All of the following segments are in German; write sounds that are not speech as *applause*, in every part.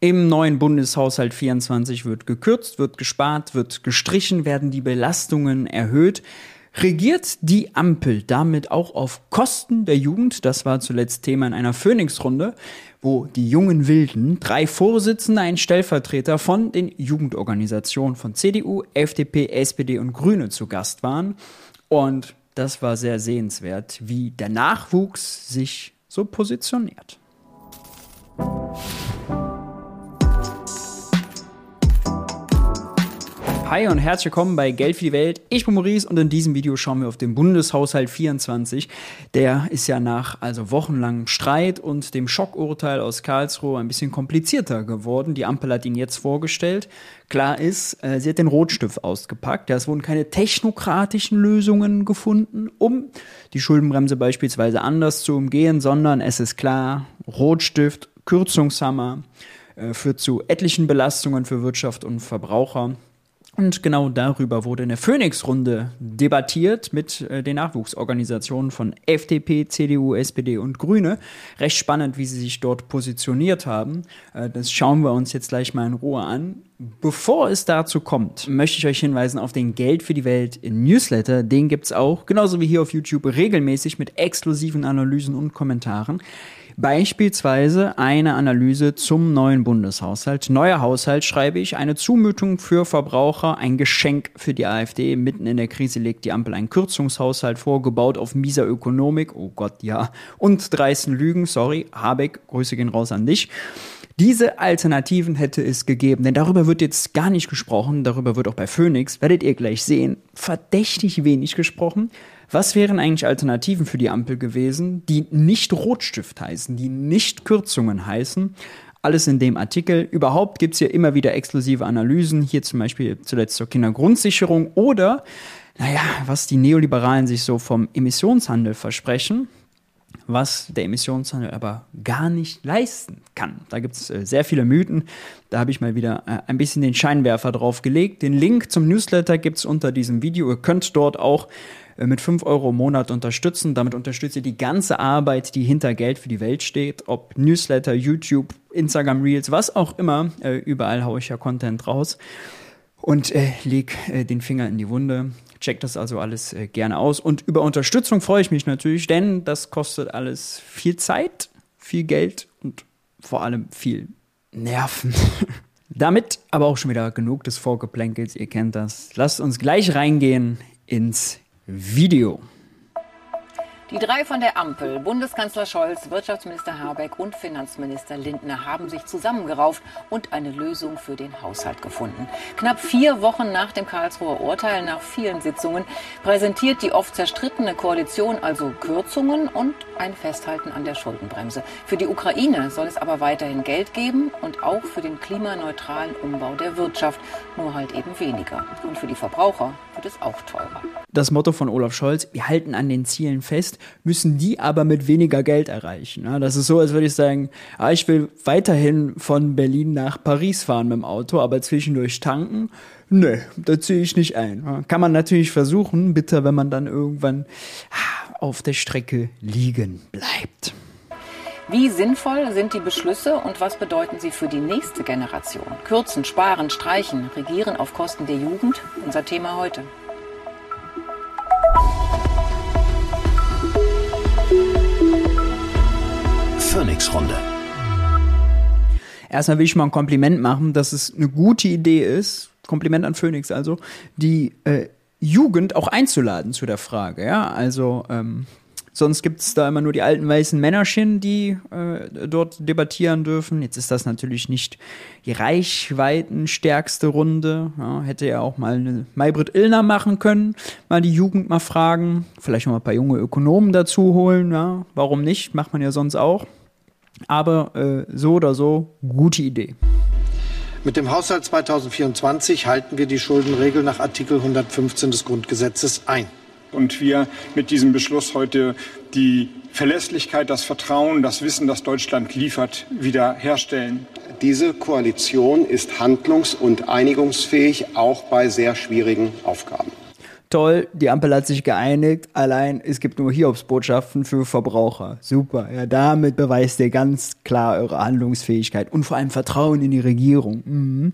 Im neuen Bundeshaushalt 24 wird gekürzt, wird gespart, wird gestrichen, werden die Belastungen erhöht. Regiert die Ampel damit auch auf Kosten der Jugend? Das war zuletzt Thema in einer Phoenix-Runde, wo die jungen Wilden, drei Vorsitzende, ein Stellvertreter von den Jugendorganisationen von CDU, FDP, SPD und Grüne zu Gast waren. Und das war sehr sehenswert, wie der Nachwuchs sich so positioniert. Hi und herzlich willkommen bei Geld für die Welt. Ich bin Maurice und in diesem Video schauen wir auf den Bundeshaushalt 24. Der ist ja nach also wochenlangem Streit und dem Schockurteil aus Karlsruhe ein bisschen komplizierter geworden. Die Ampel hat ihn jetzt vorgestellt. Klar ist, äh, sie hat den Rotstift ausgepackt. es wurden keine technokratischen Lösungen gefunden, um die Schuldenbremse beispielsweise anders zu umgehen, sondern es ist klar, Rotstift, Kürzungshammer äh, führt zu etlichen Belastungen für Wirtschaft und Verbraucher. Und genau darüber wurde in der Phoenix-Runde debattiert mit äh, den Nachwuchsorganisationen von FDP, CDU, SPD und Grüne. Recht spannend, wie sie sich dort positioniert haben. Äh, das schauen wir uns jetzt gleich mal in Ruhe an. Bevor es dazu kommt, möchte ich euch hinweisen auf den Geld für die Welt Newsletter. Den gibt's auch, genauso wie hier auf YouTube, regelmäßig mit exklusiven Analysen und Kommentaren. Beispielsweise eine Analyse zum neuen Bundeshaushalt. Neuer Haushalt schreibe ich, eine Zumutung für Verbraucher, ein Geschenk für die AfD. Mitten in der Krise legt die Ampel einen Kürzungshaushalt vor, gebaut auf mieser Ökonomik. Oh Gott, ja. Und dreisten Lügen, sorry. Habeck, Grüße gehen raus an dich. Diese Alternativen hätte es gegeben, denn darüber wird jetzt gar nicht gesprochen, darüber wird auch bei Phoenix, werdet ihr gleich sehen, verdächtig wenig gesprochen. Was wären eigentlich Alternativen für die Ampel gewesen, die nicht Rotstift heißen, die nicht Kürzungen heißen? Alles in dem Artikel. Überhaupt gibt es hier immer wieder exklusive Analysen, hier zum Beispiel zuletzt zur Kindergrundsicherung oder, naja, was die Neoliberalen sich so vom Emissionshandel versprechen was der Emissionshandel aber gar nicht leisten kann. Da gibt es äh, sehr viele Mythen. Da habe ich mal wieder äh, ein bisschen den Scheinwerfer drauf gelegt. Den Link zum Newsletter gibt es unter diesem Video. Ihr könnt dort auch äh, mit 5 Euro im Monat unterstützen. Damit unterstützt ihr die ganze Arbeit, die hinter Geld für die Welt steht. Ob Newsletter, YouTube, Instagram Reels, was auch immer. Überall haue ich ja Content raus. Und äh, leg äh, den Finger in die Wunde. Checkt das also alles äh, gerne aus. Und über Unterstützung freue ich mich natürlich, denn das kostet alles viel Zeit, viel Geld und vor allem viel Nerven. *laughs* Damit aber auch schon wieder genug des Vorgeplänkels, ihr kennt das. Lasst uns gleich reingehen ins Video. Die drei von der Ampel, Bundeskanzler Scholz, Wirtschaftsminister Habeck und Finanzminister Lindner, haben sich zusammengerauft und eine Lösung für den Haushalt gefunden. Knapp vier Wochen nach dem Karlsruher Urteil, nach vielen Sitzungen, präsentiert die oft zerstrittene Koalition also Kürzungen und ein Festhalten an der Schuldenbremse. Für die Ukraine soll es aber weiterhin Geld geben und auch für den klimaneutralen Umbau der Wirtschaft, nur halt eben weniger. Und für die Verbraucher wird es auch teurer. Das Motto von Olaf Scholz, wir halten an den Zielen fest müssen die aber mit weniger Geld erreichen. Ja, das ist so, als würde ich sagen, ah, ich will weiterhin von Berlin nach Paris fahren mit dem Auto, aber zwischendurch tanken. Nö, da ziehe ich nicht ein. Ja, kann man natürlich versuchen, bitte, wenn man dann irgendwann ah, auf der Strecke liegen bleibt. Wie sinnvoll sind die Beschlüsse und was bedeuten sie für die nächste Generation? Kürzen, sparen, streichen, regieren auf Kosten der Jugend? Unser Thema heute. Phoenix-Runde. Erstmal will ich mal ein Kompliment machen, dass es eine gute Idee ist, Kompliment an Phoenix also, die äh, Jugend auch einzuladen zu der Frage. Ja, also ähm, Sonst gibt es da immer nur die alten weißen Männerchen, die äh, dort debattieren dürfen. Jetzt ist das natürlich nicht die reichweitenstärkste Runde. Ja, hätte ja auch mal eine Maybrit Illner machen können, mal die Jugend mal fragen, vielleicht noch mal ein paar junge Ökonomen dazu holen. Ja, warum nicht? Macht man ja sonst auch. Aber äh, so oder so, gute Idee. Mit dem Haushalt 2024 halten wir die Schuldenregel nach Artikel 115 des Grundgesetzes ein und wir mit diesem Beschluss heute die Verlässlichkeit, das Vertrauen, das Wissen, das Deutschland liefert, wieder herstellen. Diese Koalition ist handlungs- und einigungsfähig, auch bei sehr schwierigen Aufgaben. Toll, die Ampel hat sich geeinigt. Allein es gibt nur Hiobsbotschaften für Verbraucher. Super. Ja, damit beweist ihr ganz klar eure Handlungsfähigkeit und vor allem Vertrauen in die Regierung. Mhm.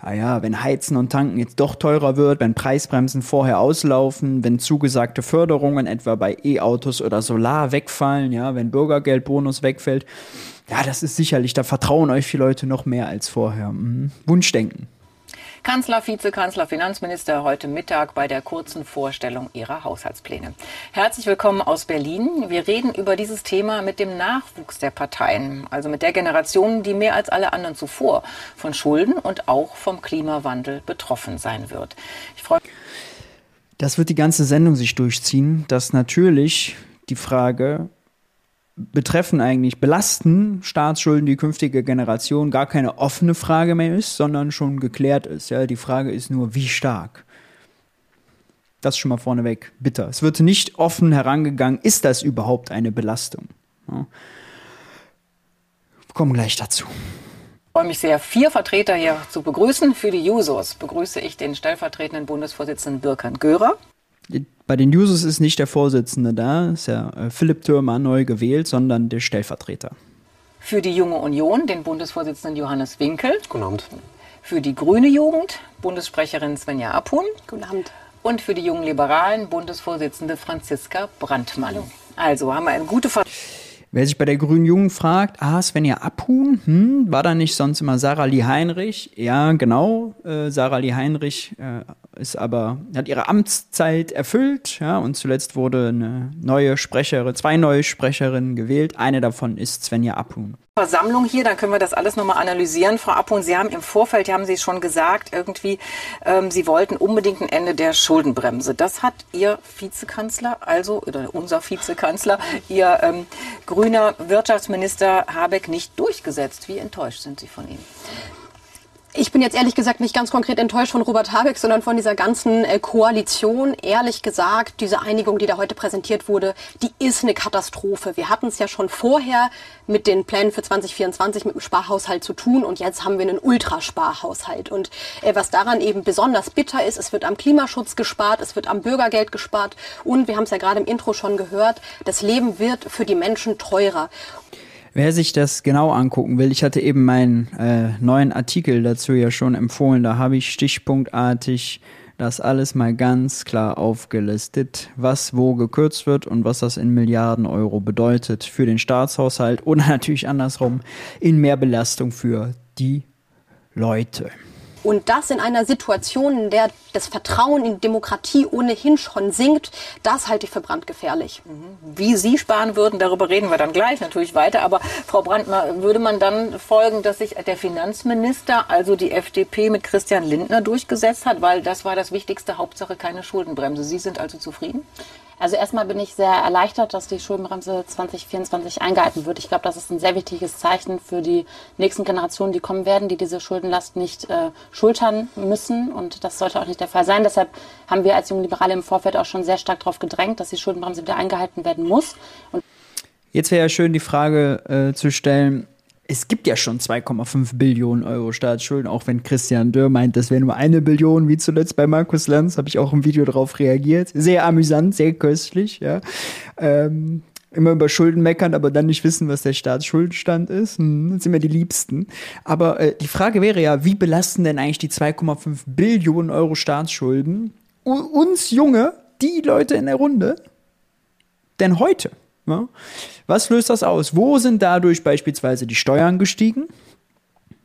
Ah ja, wenn Heizen und Tanken jetzt doch teurer wird, wenn Preisbremsen vorher auslaufen, wenn zugesagte Förderungen etwa bei E-Autos oder Solar wegfallen, ja, wenn Bürgergeldbonus wegfällt, ja, das ist sicherlich, da vertrauen euch die Leute noch mehr als vorher. Mhm. Wunschdenken. Kanzler, Vizekanzler, Finanzminister heute Mittag bei der kurzen Vorstellung ihrer Haushaltspläne. Herzlich willkommen aus Berlin. Wir reden über dieses Thema mit dem Nachwuchs der Parteien, also mit der Generation, die mehr als alle anderen zuvor von Schulden und auch vom Klimawandel betroffen sein wird. Ich freue Das wird die ganze Sendung sich durchziehen, dass natürlich die Frage, betreffen eigentlich, belasten Staatsschulden die künftige Generation gar keine offene Frage mehr ist, sondern schon geklärt ist. Ja, die Frage ist nur, wie stark. Das schon mal vorneweg bitter. Es wird nicht offen herangegangen, ist das überhaupt eine Belastung? Ja. Wir kommen gleich dazu. Ich freue mich sehr, vier Vertreter hier zu begrüßen. Für die Jusos begrüße ich den stellvertretenden Bundesvorsitzenden Birkan Görer. Bei den Users ist nicht der Vorsitzende da, ist ja äh, Philipp Thürmer neu gewählt, sondern der Stellvertreter. Für die Junge Union den Bundesvorsitzenden Johannes Winkel. Guten Abend. Für die Grüne Jugend Bundessprecherin Svenja Abhun. Guten Abend. Und für die Jungen Liberalen Bundesvorsitzende Franziska Brandmann. Also haben wir eine gute Ver Wer sich bei der Grünen Jungen fragt, ah, Svenja Abhuhn, hm, war da nicht sonst immer Sarah Lee Heinrich? Ja, genau, äh, Sarah Lee Heinrich äh, ist aber, hat ihre Amtszeit erfüllt, ja, und zuletzt wurde eine neue Sprecherin, zwei neue Sprecherinnen gewählt. Eine davon ist Svenja Abhuhn. Versammlung hier, dann können wir das alles nochmal analysieren. Frau Abhuhn, Sie haben im Vorfeld, haben Sie schon gesagt, irgendwie, ähm, Sie wollten unbedingt ein Ende der Schuldenbremse. Das hat Ihr Vizekanzler, also, oder unser Vizekanzler, Ihr ähm, grüner Wirtschaftsminister Habeck nicht durchgesetzt. Wie enttäuscht sind Sie von ihm? Ich bin jetzt ehrlich gesagt nicht ganz konkret enttäuscht von Robert Habeck, sondern von dieser ganzen äh, Koalition. Ehrlich gesagt, diese Einigung, die da heute präsentiert wurde, die ist eine Katastrophe. Wir hatten es ja schon vorher mit den Plänen für 2024 mit dem Sparhaushalt zu tun und jetzt haben wir einen Ultrasparhaushalt. Und äh, was daran eben besonders bitter ist, es wird am Klimaschutz gespart, es wird am Bürgergeld gespart und wir haben es ja gerade im Intro schon gehört, das Leben wird für die Menschen teurer. Wer sich das genau angucken will, ich hatte eben meinen äh, neuen Artikel dazu ja schon empfohlen, da habe ich stichpunktartig das alles mal ganz klar aufgelistet, was wo gekürzt wird und was das in Milliarden Euro bedeutet für den Staatshaushalt oder *laughs* natürlich andersrum in Mehrbelastung für die Leute. Und das in einer Situation, in der das Vertrauen in Demokratie ohnehin schon sinkt, das halte ich für brandgefährlich. Mhm. Wie Sie sparen würden, darüber reden wir dann gleich natürlich weiter. Aber Frau Brandner, würde man dann folgen, dass sich der Finanzminister, also die FDP mit Christian Lindner durchgesetzt hat? Weil das war das Wichtigste, Hauptsache keine Schuldenbremse. Sie sind also zufrieden? Also erstmal bin ich sehr erleichtert, dass die Schuldenbremse 2024 eingehalten wird. Ich glaube, das ist ein sehr wichtiges Zeichen für die nächsten Generationen, die kommen werden, die diese Schuldenlast nicht äh, schultern müssen. Und das sollte auch nicht der Fall sein. Deshalb haben wir als Junge Liberale im Vorfeld auch schon sehr stark darauf gedrängt, dass die Schuldenbremse wieder eingehalten werden muss. Und Jetzt wäre ja schön, die Frage äh, zu stellen, es gibt ja schon 2,5 Billionen Euro Staatsschulden, auch wenn Christian Dörr meint, das wäre nur eine Billion, wie zuletzt bei Markus Lanz, habe ich auch im Video darauf reagiert. Sehr amüsant, sehr köstlich, ja. Ähm, immer über Schulden meckern, aber dann nicht wissen, was der Staatsschuldenstand ist. Hm, das sind mir die Liebsten. Aber äh, die Frage wäre ja, wie belasten denn eigentlich die 2,5 Billionen Euro Staatsschulden uns Junge, die Leute in der Runde, denn heute? Ja? Was löst das aus? Wo sind dadurch beispielsweise die Steuern gestiegen?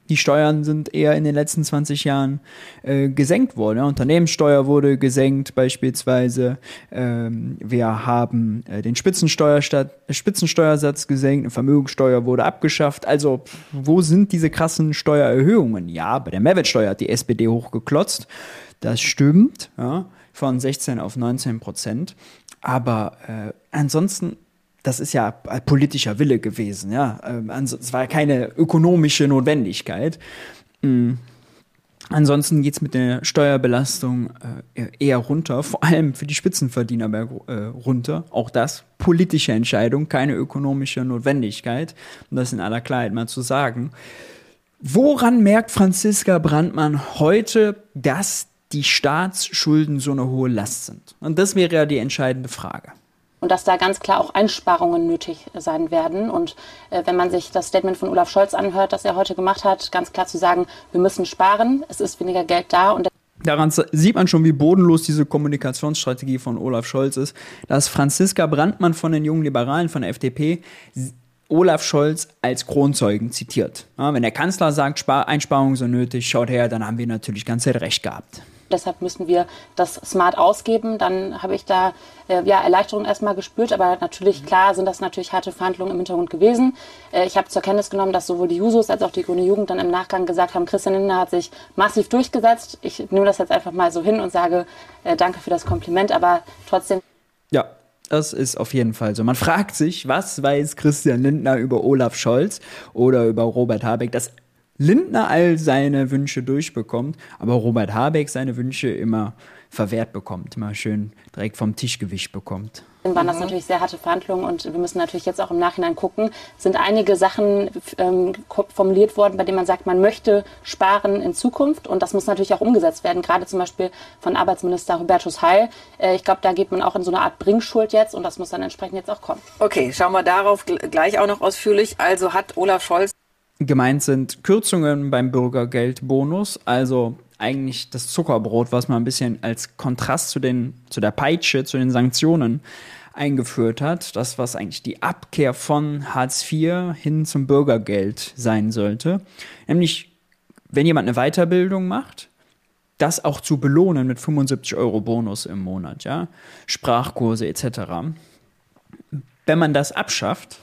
Die Steuern sind eher in den letzten 20 Jahren äh, gesenkt worden. Ja. Unternehmenssteuer wurde gesenkt beispielsweise. Ähm, wir haben äh, den Spitzensteuersatz gesenkt, eine Vermögenssteuer wurde abgeschafft. Also wo sind diese krassen Steuererhöhungen? Ja, bei der Mehrwertsteuer hat die SPD hochgeklotzt. Das stimmt, ja, von 16 auf 19 Prozent. Aber äh, ansonsten das ist ja politischer Wille gewesen, ja. Ähm, es war keine ökonomische Notwendigkeit. Mhm. Ansonsten geht es mit der Steuerbelastung äh, eher runter, vor allem für die Spitzenverdiener äh, runter. Auch das politische Entscheidung, keine ökonomische Notwendigkeit, um das in aller Klarheit mal zu sagen. Woran merkt Franziska Brandmann heute, dass die Staatsschulden so eine hohe Last sind. Und das wäre ja die entscheidende Frage und dass da ganz klar auch Einsparungen nötig sein werden. Und äh, wenn man sich das Statement von Olaf Scholz anhört, das er heute gemacht hat, ganz klar zu sagen, wir müssen sparen, es ist weniger Geld da und Daran sieht man schon, wie bodenlos diese Kommunikationsstrategie von Olaf Scholz ist. Dass Franziska Brandmann von den jungen Liberalen von der FDP Olaf Scholz als Kronzeugen zitiert. Ja, wenn der Kanzler sagt, Spar Einsparungen sind nötig, schaut her, dann haben wir natürlich ganz recht gehabt. Deshalb müssen wir das smart ausgeben. Dann habe ich da äh, ja, Erleichterung erstmal gespürt. Aber natürlich, klar, sind das natürlich harte Verhandlungen im Hintergrund gewesen. Äh, ich habe zur Kenntnis genommen, dass sowohl die Jusos als auch die Grüne Jugend dann im Nachgang gesagt haben, Christian Lindner hat sich massiv durchgesetzt. Ich nehme das jetzt einfach mal so hin und sage äh, danke für das Kompliment. Aber trotzdem. Ja, das ist auf jeden Fall so. Man fragt sich, was weiß Christian Lindner über Olaf Scholz oder über Robert Habeck? Das Lindner all seine Wünsche durchbekommt, aber Robert Habeck seine Wünsche immer verwehrt bekommt, immer schön direkt vom Tisch gewischt bekommt. Dann waren das natürlich sehr harte Verhandlungen und wir müssen natürlich jetzt auch im Nachhinein gucken, sind einige Sachen ähm, formuliert worden, bei denen man sagt, man möchte sparen in Zukunft und das muss natürlich auch umgesetzt werden, gerade zum Beispiel von Arbeitsminister Hubertus Heil. Äh, ich glaube, da geht man auch in so eine Art Bringschuld jetzt und das muss dann entsprechend jetzt auch kommen. Okay, schauen wir darauf gleich auch noch ausführlich. Also hat Olaf Scholz Gemeint sind Kürzungen beim Bürgergeldbonus, also eigentlich das Zuckerbrot, was man ein bisschen als Kontrast zu, den, zu der Peitsche, zu den Sanktionen eingeführt hat. Das, was eigentlich die Abkehr von Hartz IV hin zum Bürgergeld sein sollte. Nämlich, wenn jemand eine Weiterbildung macht, das auch zu belohnen mit 75 Euro Bonus im Monat, ja, Sprachkurse etc. Wenn man das abschafft,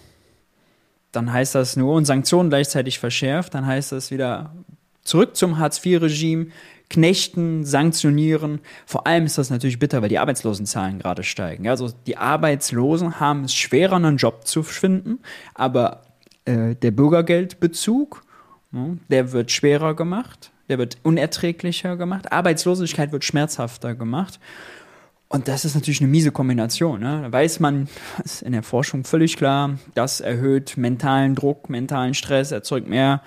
dann heißt das nur, und Sanktionen gleichzeitig verschärft, dann heißt das wieder zurück zum Hartz-IV-Regime, knechten, sanktionieren. Vor allem ist das natürlich bitter, weil die Arbeitslosenzahlen gerade steigen. Also die Arbeitslosen haben es schwerer, einen Job zu finden, aber äh, der Bürgergeldbezug, ne, der wird schwerer gemacht, der wird unerträglicher gemacht, Arbeitslosigkeit wird schmerzhafter gemacht. Und das ist natürlich eine miese Kombination. Ne? Da weiß man, *laughs* ist in der Forschung völlig klar, das erhöht mentalen Druck, mentalen Stress, erzeugt mehr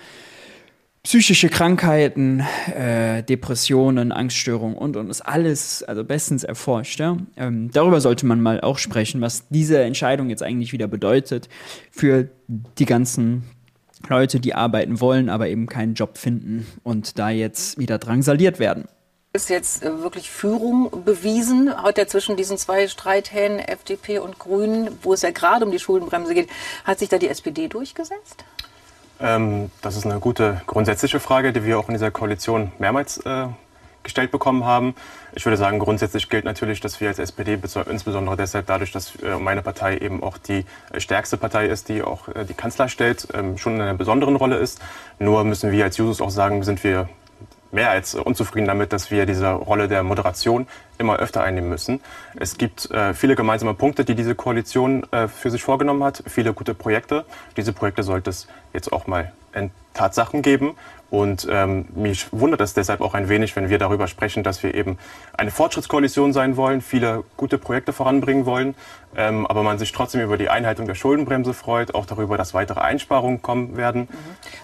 psychische Krankheiten, äh, Depressionen, Angststörungen und und ist alles also bestens erforscht. Ja? Ähm, darüber sollte man mal auch sprechen, was diese Entscheidung jetzt eigentlich wieder bedeutet für die ganzen Leute, die arbeiten wollen, aber eben keinen Job finden und da jetzt wieder drangsaliert werden ist jetzt äh, wirklich Führung bewiesen, heute zwischen diesen zwei Streithähnen, FDP und Grünen, wo es ja gerade um die Schuldenbremse geht. Hat sich da die SPD durchgesetzt? Ähm, das ist eine gute grundsätzliche Frage, die wir auch in dieser Koalition mehrmals äh, gestellt bekommen haben. Ich würde sagen, grundsätzlich gilt natürlich, dass wir als SPD, insbesondere deshalb dadurch, dass äh, meine Partei eben auch die äh, stärkste Partei ist, die auch die Kanzler stellt, ähm, schon in einer besonderen Rolle ist. Nur müssen wir als Jusos auch sagen, sind wir mehr als unzufrieden damit, dass wir diese Rolle der Moderation immer öfter einnehmen müssen. Es gibt äh, viele gemeinsame Punkte, die diese Koalition äh, für sich vorgenommen hat, viele gute Projekte. Diese Projekte sollte es jetzt auch mal in Tatsachen geben. Und ähm, mich wundert es deshalb auch ein wenig, wenn wir darüber sprechen, dass wir eben eine Fortschrittskoalition sein wollen, viele gute Projekte voranbringen wollen, ähm, aber man sich trotzdem über die Einhaltung der Schuldenbremse freut, auch darüber, dass weitere Einsparungen kommen werden. Mhm.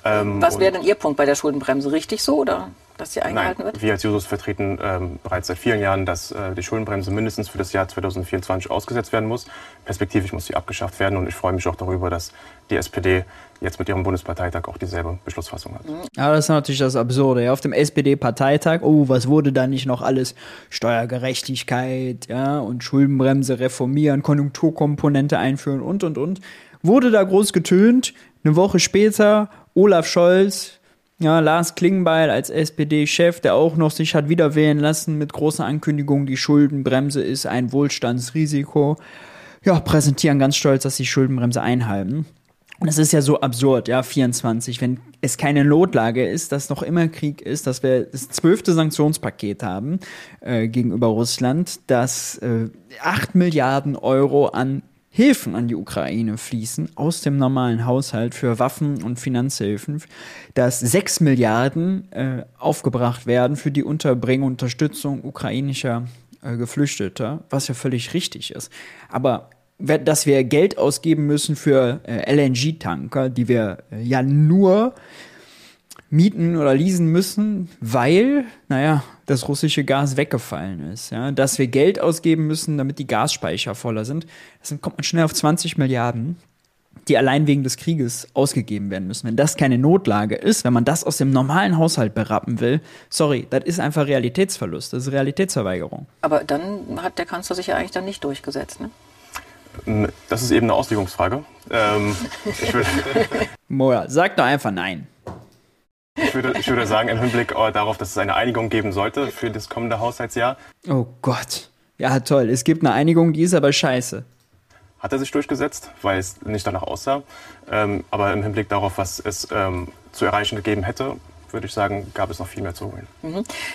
Ähm, Was wäre denn Ihr Punkt bei der Schuldenbremse? Richtig so oder? Dass sie eingehalten Nein, wird? Wir als Jusos vertreten ähm, bereits seit vielen Jahren, dass äh, die Schuldenbremse mindestens für das Jahr 2024 ausgesetzt werden muss. Perspektivisch muss sie abgeschafft werden und ich freue mich auch darüber, dass die SPD jetzt mit ihrem Bundesparteitag auch dieselbe Beschlussfassung hat. Ja, das ist natürlich das Absurde. Ja. Auf dem SPD-Parteitag, oh, was wurde da nicht noch alles? Steuergerechtigkeit, ja, und Schuldenbremse reformieren, Konjunkturkomponente einführen und, und, und. Wurde da groß getönt. Eine Woche später, Olaf Scholz, ja, Lars Klingbeil als SPD-Chef, der auch noch sich hat wieder wählen lassen mit großer Ankündigung, die Schuldenbremse ist ein Wohlstandsrisiko. Ja, präsentieren ganz stolz, dass sie Schuldenbremse einhalten. Und es ist ja so absurd, ja, 24, wenn es keine Notlage ist, dass noch immer Krieg ist, dass wir das zwölfte Sanktionspaket haben äh, gegenüber Russland, dass äh, 8 Milliarden Euro an Hilfen an die Ukraine fließen aus dem normalen Haushalt für Waffen und Finanzhilfen, dass 6 Milliarden äh, aufgebracht werden für die Unterbringung, Unterstützung ukrainischer äh, Geflüchteter, was ja völlig richtig ist. Aber dass wir Geld ausgeben müssen für äh, LNG-Tanker, die wir äh, ja nur mieten oder leasen müssen, weil, naja, das russische Gas weggefallen ist. Ja? Dass wir Geld ausgeben müssen, damit die Gasspeicher voller sind. Das kommt man schnell auf 20 Milliarden, die allein wegen des Krieges ausgegeben werden müssen. Wenn das keine Notlage ist, wenn man das aus dem normalen Haushalt berappen will, sorry, das ist einfach Realitätsverlust, das ist Realitätsverweigerung. Aber dann hat der Kanzler sich ja eigentlich dann nicht durchgesetzt, ne? Das ist eben eine Auslegungsfrage. Ähm, *laughs* Moja, sag doch einfach nein. Ich, würde, ich würde sagen, im Hinblick äh, darauf, dass es eine Einigung geben sollte für das kommende Haushaltsjahr, Oh Gott. Ja, toll. Es gibt eine Einigung, die ist aber scheiße. hat er sich durchgesetzt, weil es nicht danach aussah. Ähm, aber im Hinblick darauf, was es ähm, zu erreichen gegeben hätte, würde ich sagen, gab es noch viel mehr zu holen.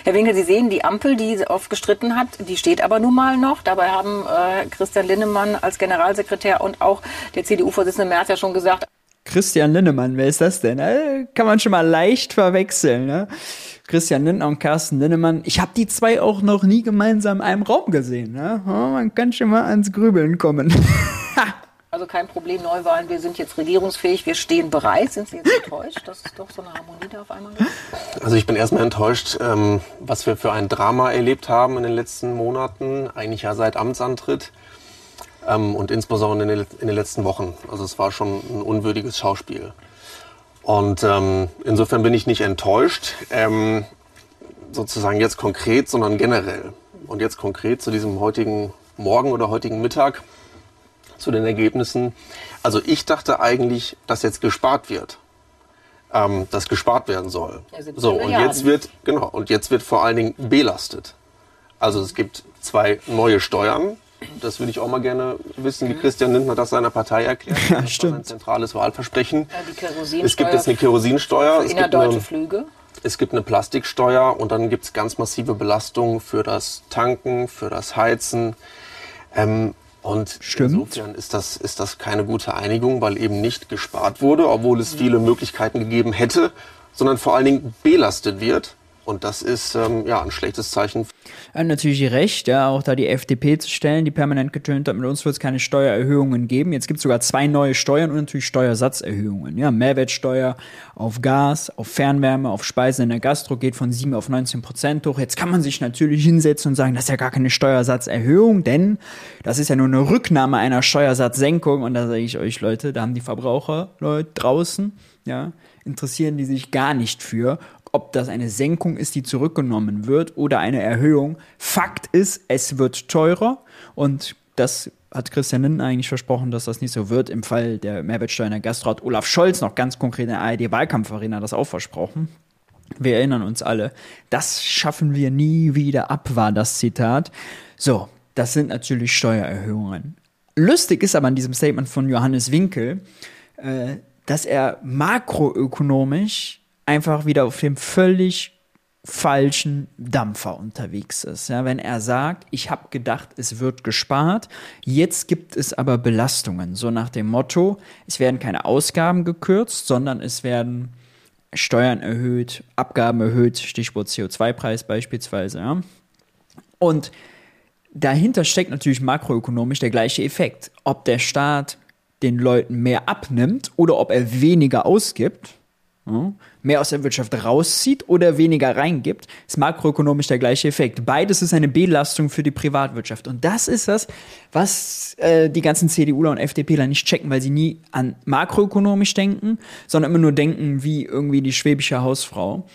Herr Winkel, Sie sehen, die Ampel, die oft gestritten hat, die steht aber nun mal noch. Dabei haben äh, Christian Linnemann als Generalsekretär und auch der CDU-Vorsitzende Merz ja schon gesagt, Christian Linnemann, wer ist das denn? Äh, kann man schon mal leicht verwechseln, ne? Christian Lindner und Carsten Linnemann. Ich habe die zwei auch noch nie gemeinsam in einem Raum gesehen. Ne? Oh, man kann schon mal ans Grübeln kommen. *laughs* also kein Problem, Neuwahlen, wir sind jetzt regierungsfähig, wir stehen bereit. Sind Sie jetzt enttäuscht, dass es doch so eine Harmonie da auf einmal gibt? Also ich bin erstmal enttäuscht, ähm, was wir für ein Drama erlebt haben in den letzten Monaten, eigentlich ja seit Amtsantritt ähm, und insbesondere in den, in den letzten Wochen. Also es war schon ein unwürdiges Schauspiel. Und ähm, insofern bin ich nicht enttäuscht, ähm, sozusagen jetzt konkret, sondern generell. Und jetzt konkret zu diesem heutigen Morgen oder heutigen Mittag, zu den Ergebnissen. Also ich dachte eigentlich, dass jetzt gespart wird. Ähm, dass gespart werden soll. 17 so, und Milliarden. jetzt wird, genau, und jetzt wird vor allen Dingen belastet. Also es gibt zwei neue Steuern. Das würde ich auch mal gerne wissen, wie Christian Lindner das seiner Partei erklärt. Ja, das war stimmt. Ein zentrales Wahlversprechen. Ja, Es gibt jetzt eine Kerosinsteuer, für es gibt innerdeutsche eine, Flüge. es gibt eine Plastiksteuer und dann gibt es ganz massive Belastungen für das Tanken, für das Heizen. Ähm, und Stimmt. insofern ist das, ist das keine gute Einigung, weil eben nicht gespart wurde, obwohl es viele Möglichkeiten gegeben hätte, sondern vor allen Dingen belastet wird. Und das ist ähm, ja ein schlechtes Zeichen Hat natürlich recht, ja, auch da die FDP zu stellen, die permanent getönt hat, mit uns wird es keine Steuererhöhungen geben. Jetzt gibt es sogar zwei neue Steuern und natürlich Steuersatzerhöhungen. Ja, Mehrwertsteuer auf Gas, auf Fernwärme, auf Speisen in der Gastro geht von 7 auf 19 Prozent hoch. Jetzt kann man sich natürlich hinsetzen und sagen, das ist ja gar keine Steuersatzerhöhung, denn das ist ja nur eine Rücknahme einer Steuersatzsenkung. Und da sage ich euch, Leute, da haben die Verbraucher Leute draußen, ja, interessieren die sich gar nicht für, ob das eine Senkung ist, die zurückgenommen wird oder eine Erhöhung. Fakt ist, es wird teurer und das hat Christian Lindner eigentlich versprochen, dass das nicht so wird. Im Fall der Mehrwertsteuer in der Gastro hat Olaf Scholz noch ganz konkret in der ARD-Wahlkampfarena das auch versprochen. Wir erinnern uns alle, das schaffen wir nie wieder ab, war das Zitat. So, das sind natürlich Steuererhöhungen. Lustig ist aber an diesem Statement von Johannes Winkel, äh, dass er makroökonomisch einfach wieder auf dem völlig falschen Dampfer unterwegs ist. Ja, wenn er sagt, ich habe gedacht, es wird gespart, jetzt gibt es aber Belastungen. So nach dem Motto, es werden keine Ausgaben gekürzt, sondern es werden Steuern erhöht, Abgaben erhöht, Stichwort CO2-Preis beispielsweise. Ja. Und dahinter steckt natürlich makroökonomisch der gleiche Effekt. Ob der Staat den Leuten mehr abnimmt oder ob er weniger ausgibt, ja, mehr aus der Wirtschaft rauszieht oder weniger reingibt, ist makroökonomisch der gleiche Effekt. Beides ist eine Belastung für die Privatwirtschaft. Und das ist das, was äh, die ganzen CDUler und FDPler nicht checken, weil sie nie an makroökonomisch denken, sondern immer nur denken wie irgendwie die schwäbische Hausfrau.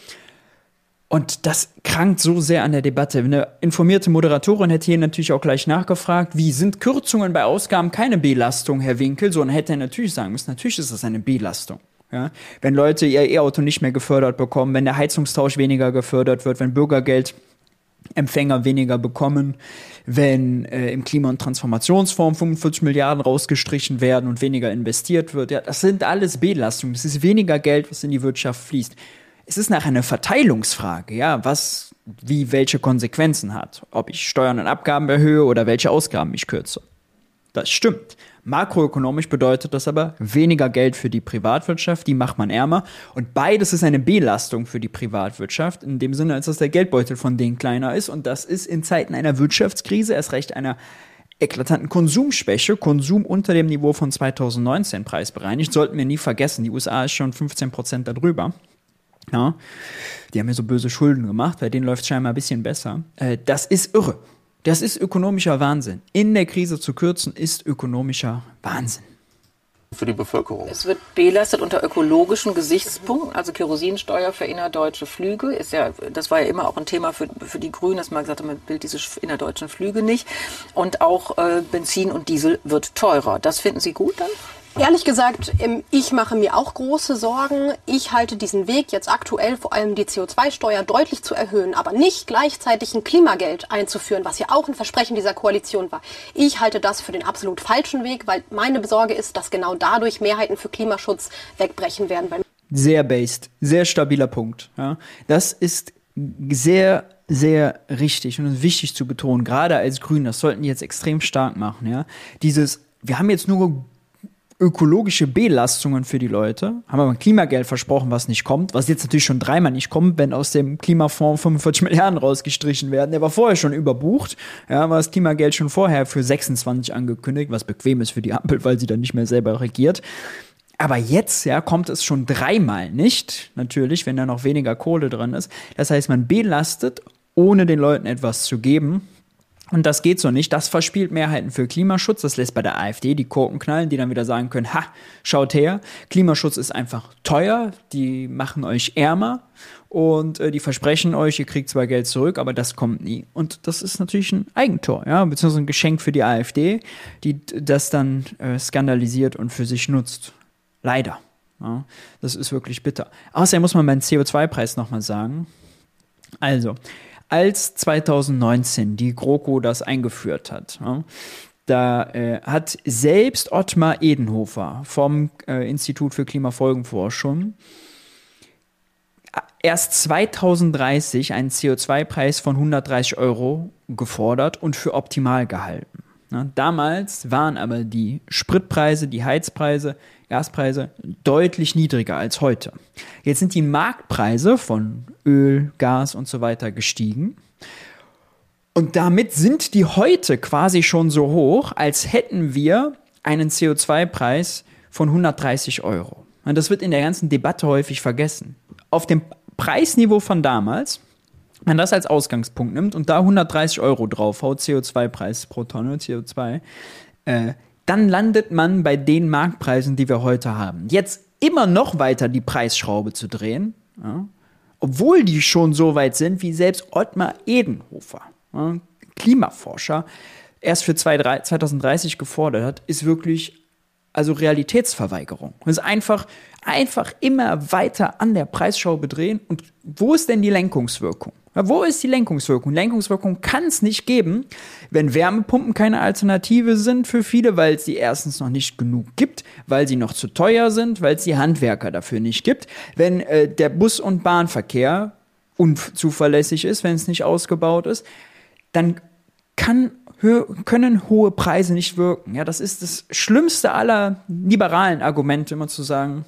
Und das krankt so sehr an der Debatte. Eine informierte Moderatorin hätte hier natürlich auch gleich nachgefragt, wie sind Kürzungen bei Ausgaben keine Belastung, Herr Winkel? So, und hätte er natürlich sagen müssen, natürlich ist das eine Belastung. Ja? Wenn Leute ihr E-Auto nicht mehr gefördert bekommen, wenn der Heizungstausch weniger gefördert wird, wenn Bürgergeldempfänger weniger bekommen, wenn äh, im Klima- und Transformationsfonds 45 Milliarden rausgestrichen werden und weniger investiert wird. Ja, das sind alles Belastungen. Das ist weniger Geld, was in die Wirtschaft fließt. Es ist nachher eine Verteilungsfrage, ja, was wie welche Konsequenzen hat. Ob ich Steuern und Abgaben erhöhe oder welche Ausgaben ich kürze. Das stimmt. Makroökonomisch bedeutet das aber weniger Geld für die Privatwirtschaft, die macht man ärmer. Und beides ist eine Belastung für die Privatwirtschaft, in dem Sinne, als dass der Geldbeutel von denen kleiner ist. Und das ist in Zeiten einer Wirtschaftskrise, erst recht einer eklatanten Konsumschwäche, Konsum unter dem Niveau von 2019 preisbereinigt, sollten wir nie vergessen. Die USA ist schon 15 Prozent darüber. Ja, die haben ja so böse Schulden gemacht, bei denen läuft es scheinbar ein bisschen besser. Äh, das ist irre. Das ist ökonomischer Wahnsinn. In der Krise zu kürzen ist ökonomischer Wahnsinn für die Bevölkerung. Es wird belastet unter ökologischen Gesichtspunkten, also Kerosinsteuer für innerdeutsche Flüge ist ja, das war ja immer auch ein Thema für, für die Grünen, dass man gesagt hat, man will diese innerdeutschen Flüge nicht. Und auch äh, Benzin und Diesel wird teurer. Das finden Sie gut dann? Ehrlich gesagt, ich mache mir auch große Sorgen. Ich halte diesen Weg jetzt aktuell vor allem die CO2-Steuer deutlich zu erhöhen, aber nicht gleichzeitig ein Klimageld einzuführen, was ja auch ein Versprechen dieser Koalition war. Ich halte das für den absolut falschen Weg, weil meine Sorge ist, dass genau dadurch Mehrheiten für Klimaschutz wegbrechen werden. Sehr based, sehr stabiler Punkt. Ja. Das ist sehr sehr richtig und wichtig zu betonen, gerade als Grünen, das sollten die jetzt extrem stark machen, ja. Dieses, wir haben jetzt nur ökologische Belastungen für die Leute. Haben aber ein Klimageld versprochen, was nicht kommt, was jetzt natürlich schon dreimal nicht kommt, wenn aus dem Klimafonds 45 *laughs* Milliarden rausgestrichen werden. Der war vorher schon überbucht. Ja, war das Klimageld schon vorher für 26 angekündigt, was bequem ist für die *laughs* Ampel, weil sie dann nicht mehr selber regiert. Aber jetzt, ja, kommt es schon dreimal nicht, natürlich, wenn da noch weniger Kohle drin ist. Das heißt, man belastet, ohne den Leuten etwas zu geben. Und das geht so nicht. Das verspielt Mehrheiten für Klimaschutz. Das lässt bei der AfD die Korken knallen, die dann wieder sagen können, ha, schaut her, Klimaschutz ist einfach teuer, die machen euch ärmer und äh, die versprechen euch, ihr kriegt zwar Geld zurück, aber das kommt nie. Und das ist natürlich ein Eigentor, ja, beziehungsweise ein Geschenk für die AfD, die das dann äh, skandalisiert und für sich nutzt. Leider. Ja, das ist wirklich bitter. Außerdem muss man beim CO2-Preis nochmal sagen. Also, als 2019 die GroKo das eingeführt hat. Ja, da äh, hat selbst Ottmar Edenhofer vom äh, Institut für Klimafolgenforschung erst 2030 einen CO2-Preis von 130 Euro gefordert und für optimal gehalten. Ja, damals waren aber die Spritpreise, die Heizpreise Gaspreise deutlich niedriger als heute. Jetzt sind die Marktpreise von Öl, Gas und so weiter gestiegen. Und damit sind die heute quasi schon so hoch, als hätten wir einen CO2-Preis von 130 Euro. Und das wird in der ganzen Debatte häufig vergessen. Auf dem Preisniveau von damals, man das als Ausgangspunkt nimmt und da 130 Euro draufhaut, CO2-Preis pro Tonne CO2, äh, dann landet man bei den Marktpreisen, die wir heute haben. Jetzt immer noch weiter die Preisschraube zu drehen, ja, obwohl die schon so weit sind, wie selbst Ottmar Edenhofer, ja, Klimaforscher, erst für 2030 gefordert hat, ist wirklich also Realitätsverweigerung. Es ist einfach, einfach immer weiter an der Preisschraube drehen. Und wo ist denn die Lenkungswirkung? Wo ist die Lenkungswirkung? Lenkungswirkung kann es nicht geben, wenn Wärmepumpen keine Alternative sind für viele, weil es sie erstens noch nicht genug gibt, weil sie noch zu teuer sind, weil es die Handwerker dafür nicht gibt, wenn äh, der Bus- und Bahnverkehr unzuverlässig ist, wenn es nicht ausgebaut ist, dann kann können hohe Preise nicht wirken. Ja, das ist das schlimmste aller liberalen Argumente, immer zu sagen,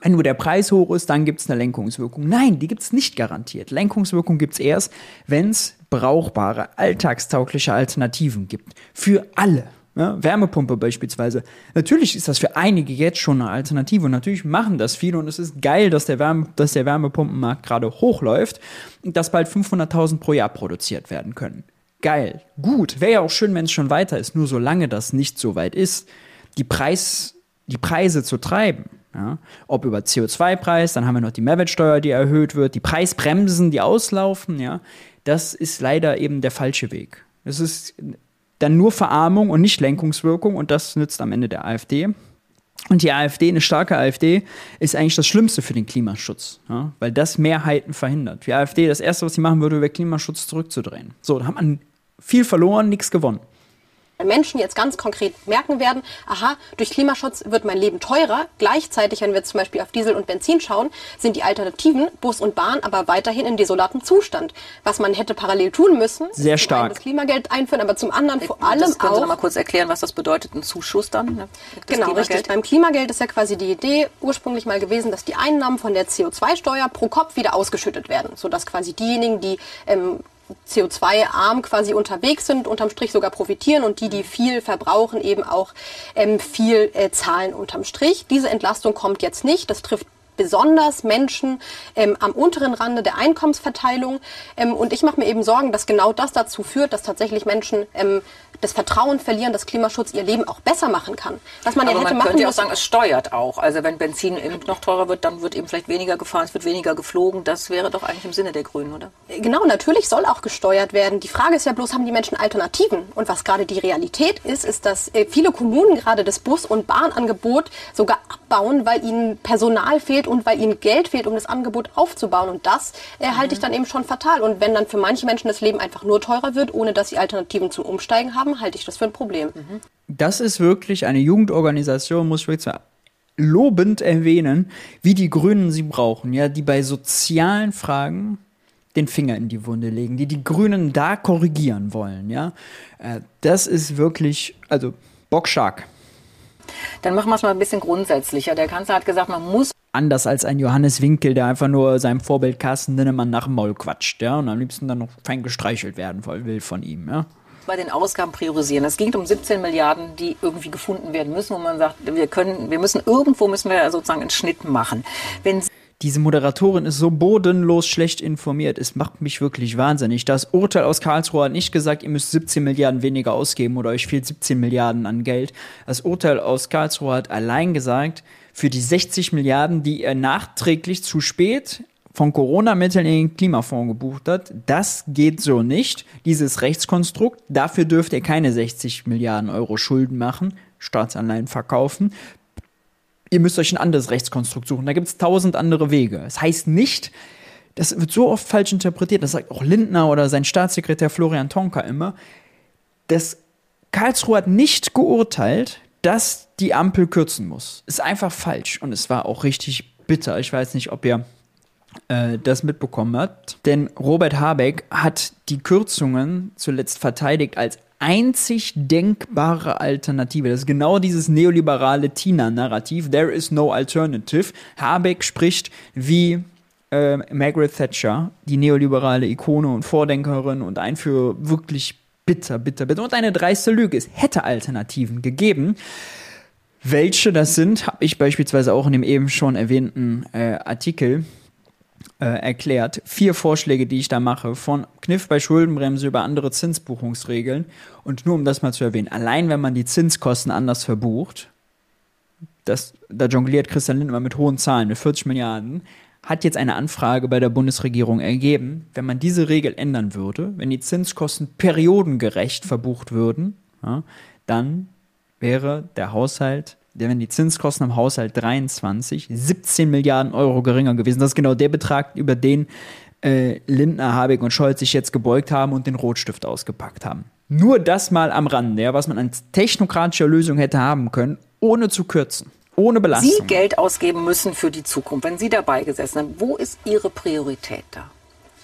wenn nur der Preis hoch ist, dann gibt es eine Lenkungswirkung. Nein, die gibt es nicht garantiert. Lenkungswirkung gibt es erst, wenn es brauchbare, alltagstaugliche Alternativen gibt. Für alle. Ja, Wärmepumpe beispielsweise. Natürlich ist das für einige jetzt schon eine Alternative und natürlich machen das viele und es ist geil, dass der, Wärme, dass der Wärmepumpenmarkt gerade hochläuft und dass bald 500.000 pro Jahr produziert werden können. Geil, gut. Wäre ja auch schön, wenn es schon weiter ist. Nur solange das nicht so weit ist, die, Preis, die Preise zu treiben, ja? Ob über CO2-Preis, dann haben wir noch die Mehrwertsteuer, die erhöht wird, die Preisbremsen, die auslaufen, ja. Das ist leider eben der falsche Weg. Es ist dann nur Verarmung und nicht Lenkungswirkung und das nützt am Ende der AfD. Und die AfD, eine starke AfD, ist eigentlich das Schlimmste für den Klimaschutz, ja? weil das Mehrheiten verhindert. Die AfD, das Erste, was sie machen würde, wäre Klimaschutz zurückzudrehen. So, da hat man viel verloren, nichts gewonnen. Menschen jetzt ganz konkret merken werden, aha, durch Klimaschutz wird mein Leben teurer. Gleichzeitig, wenn wir zum Beispiel auf Diesel und Benzin schauen, sind die Alternativen Bus und Bahn aber weiterhin in desolaten Zustand. Was man hätte parallel tun müssen, sehr stark das Klimageld einführen, aber zum anderen vor allem das können Sie mal kurz erklären, was das bedeutet, ein Zuschuss dann? Ne? Genau, Klimageld. richtig. Beim Klimageld ist ja quasi die Idee ursprünglich mal gewesen, dass die Einnahmen von der CO2-Steuer pro Kopf wieder ausgeschüttet werden, sodass quasi diejenigen, die ähm, CO2-arm quasi unterwegs sind, unterm Strich sogar profitieren und die, die viel verbrauchen, eben auch ähm, viel äh, zahlen unterm Strich. Diese Entlastung kommt jetzt nicht. Das trifft besonders Menschen ähm, am unteren Rande der Einkommensverteilung. Ähm, und ich mache mir eben Sorgen, dass genau das dazu führt, dass tatsächlich Menschen ähm, das Vertrauen verlieren, dass Klimaschutz ihr Leben auch besser machen kann. Was man Aber ja hätte man könnte ja auch sagen, es steuert auch. Also wenn Benzin eben noch teurer wird, dann wird eben vielleicht weniger gefahren, es wird weniger geflogen. Das wäre doch eigentlich im Sinne der Grünen, oder? Genau, natürlich soll auch gesteuert werden. Die Frage ist ja bloß, haben die Menschen Alternativen? Und was gerade die Realität ist, ist, dass äh, viele Kommunen gerade das Bus- und Bahnangebot sogar abbauen, weil ihnen Personal fehlt und weil ihnen Geld fehlt, um das Angebot aufzubauen. Und das äh, mhm. halte ich dann eben schon fatal. Und wenn dann für manche Menschen das Leben einfach nur teurer wird, ohne dass sie Alternativen zum Umsteigen haben, halte ich das für ein Problem. Das ist wirklich eine Jugendorganisation, muss ich wirklich sagen lobend erwähnen, wie die Grünen sie brauchen, ja, die bei sozialen Fragen den Finger in die Wunde legen, die die Grünen da korrigieren wollen, ja. Äh, das ist wirklich, also bockstark. Dann machen wir es mal ein bisschen grundsätzlicher. Der Kanzler hat gesagt, man muss anders als ein Johannes Winkel, der einfach nur seinem Vorbild Carsten Linnemann nach dem Maul quatscht, ja, und am liebsten dann noch fein gestreichelt werden will von ihm, ja bei den Ausgaben priorisieren. Es ging um 17 Milliarden, die irgendwie gefunden werden müssen, wo man sagt, wir können, wir müssen irgendwo müssen wir sozusagen einen Schnitt machen. Wenn diese Moderatorin ist so bodenlos schlecht informiert. Es macht mich wirklich wahnsinnig. Das Urteil aus Karlsruhe hat nicht gesagt, ihr müsst 17 Milliarden weniger ausgeben oder euch fehlt 17 Milliarden an Geld. Das Urteil aus Karlsruhe hat allein gesagt, für die 60 Milliarden, die er nachträglich zu spät von Corona-Mitteln in den Klimafonds gebucht hat. Das geht so nicht. Dieses Rechtskonstrukt, dafür dürft ihr keine 60 Milliarden Euro Schulden machen, Staatsanleihen verkaufen. Ihr müsst euch ein anderes Rechtskonstrukt suchen. Da gibt es tausend andere Wege. Das heißt nicht, das wird so oft falsch interpretiert, das sagt auch Lindner oder sein Staatssekretär Florian Tonka immer, dass Karlsruhe hat nicht geurteilt, dass die Ampel kürzen muss. Ist einfach falsch und es war auch richtig bitter. Ich weiß nicht, ob ihr äh, das mitbekommen hat. Denn Robert Habeck hat die Kürzungen zuletzt verteidigt als einzig denkbare Alternative. Das ist genau dieses neoliberale Tina-Narrativ. There is no alternative. Habeck spricht wie äh, Margaret Thatcher, die neoliberale Ikone und Vordenkerin und Einführer wirklich bitter, bitter, bitter. Und eine dreiste Lüge. Es hätte Alternativen gegeben. Welche das sind, habe ich beispielsweise auch in dem eben schon erwähnten äh, Artikel äh, erklärt. Vier Vorschläge, die ich da mache, von Kniff bei Schuldenbremse über andere Zinsbuchungsregeln. Und nur um das mal zu erwähnen, allein wenn man die Zinskosten anders verbucht, das, da jongliert Christian Lindner mit hohen Zahlen, mit 40 Milliarden, hat jetzt eine Anfrage bei der Bundesregierung ergeben, wenn man diese Regel ändern würde, wenn die Zinskosten periodengerecht verbucht würden, ja, dann wäre der Haushalt wenn die Zinskosten im Haushalt 23 17 Milliarden Euro geringer gewesen. Das ist genau der Betrag, über den äh, Lindner, Habeck und Scholz sich jetzt gebeugt haben und den Rotstift ausgepackt haben. Nur das mal am Rande, ja, was man als technokratischer Lösung hätte haben können, ohne zu kürzen. Ohne Belastung. Sie Geld ausgeben müssen für die Zukunft, wenn Sie dabei gesessen haben. Wo ist Ihre Priorität da?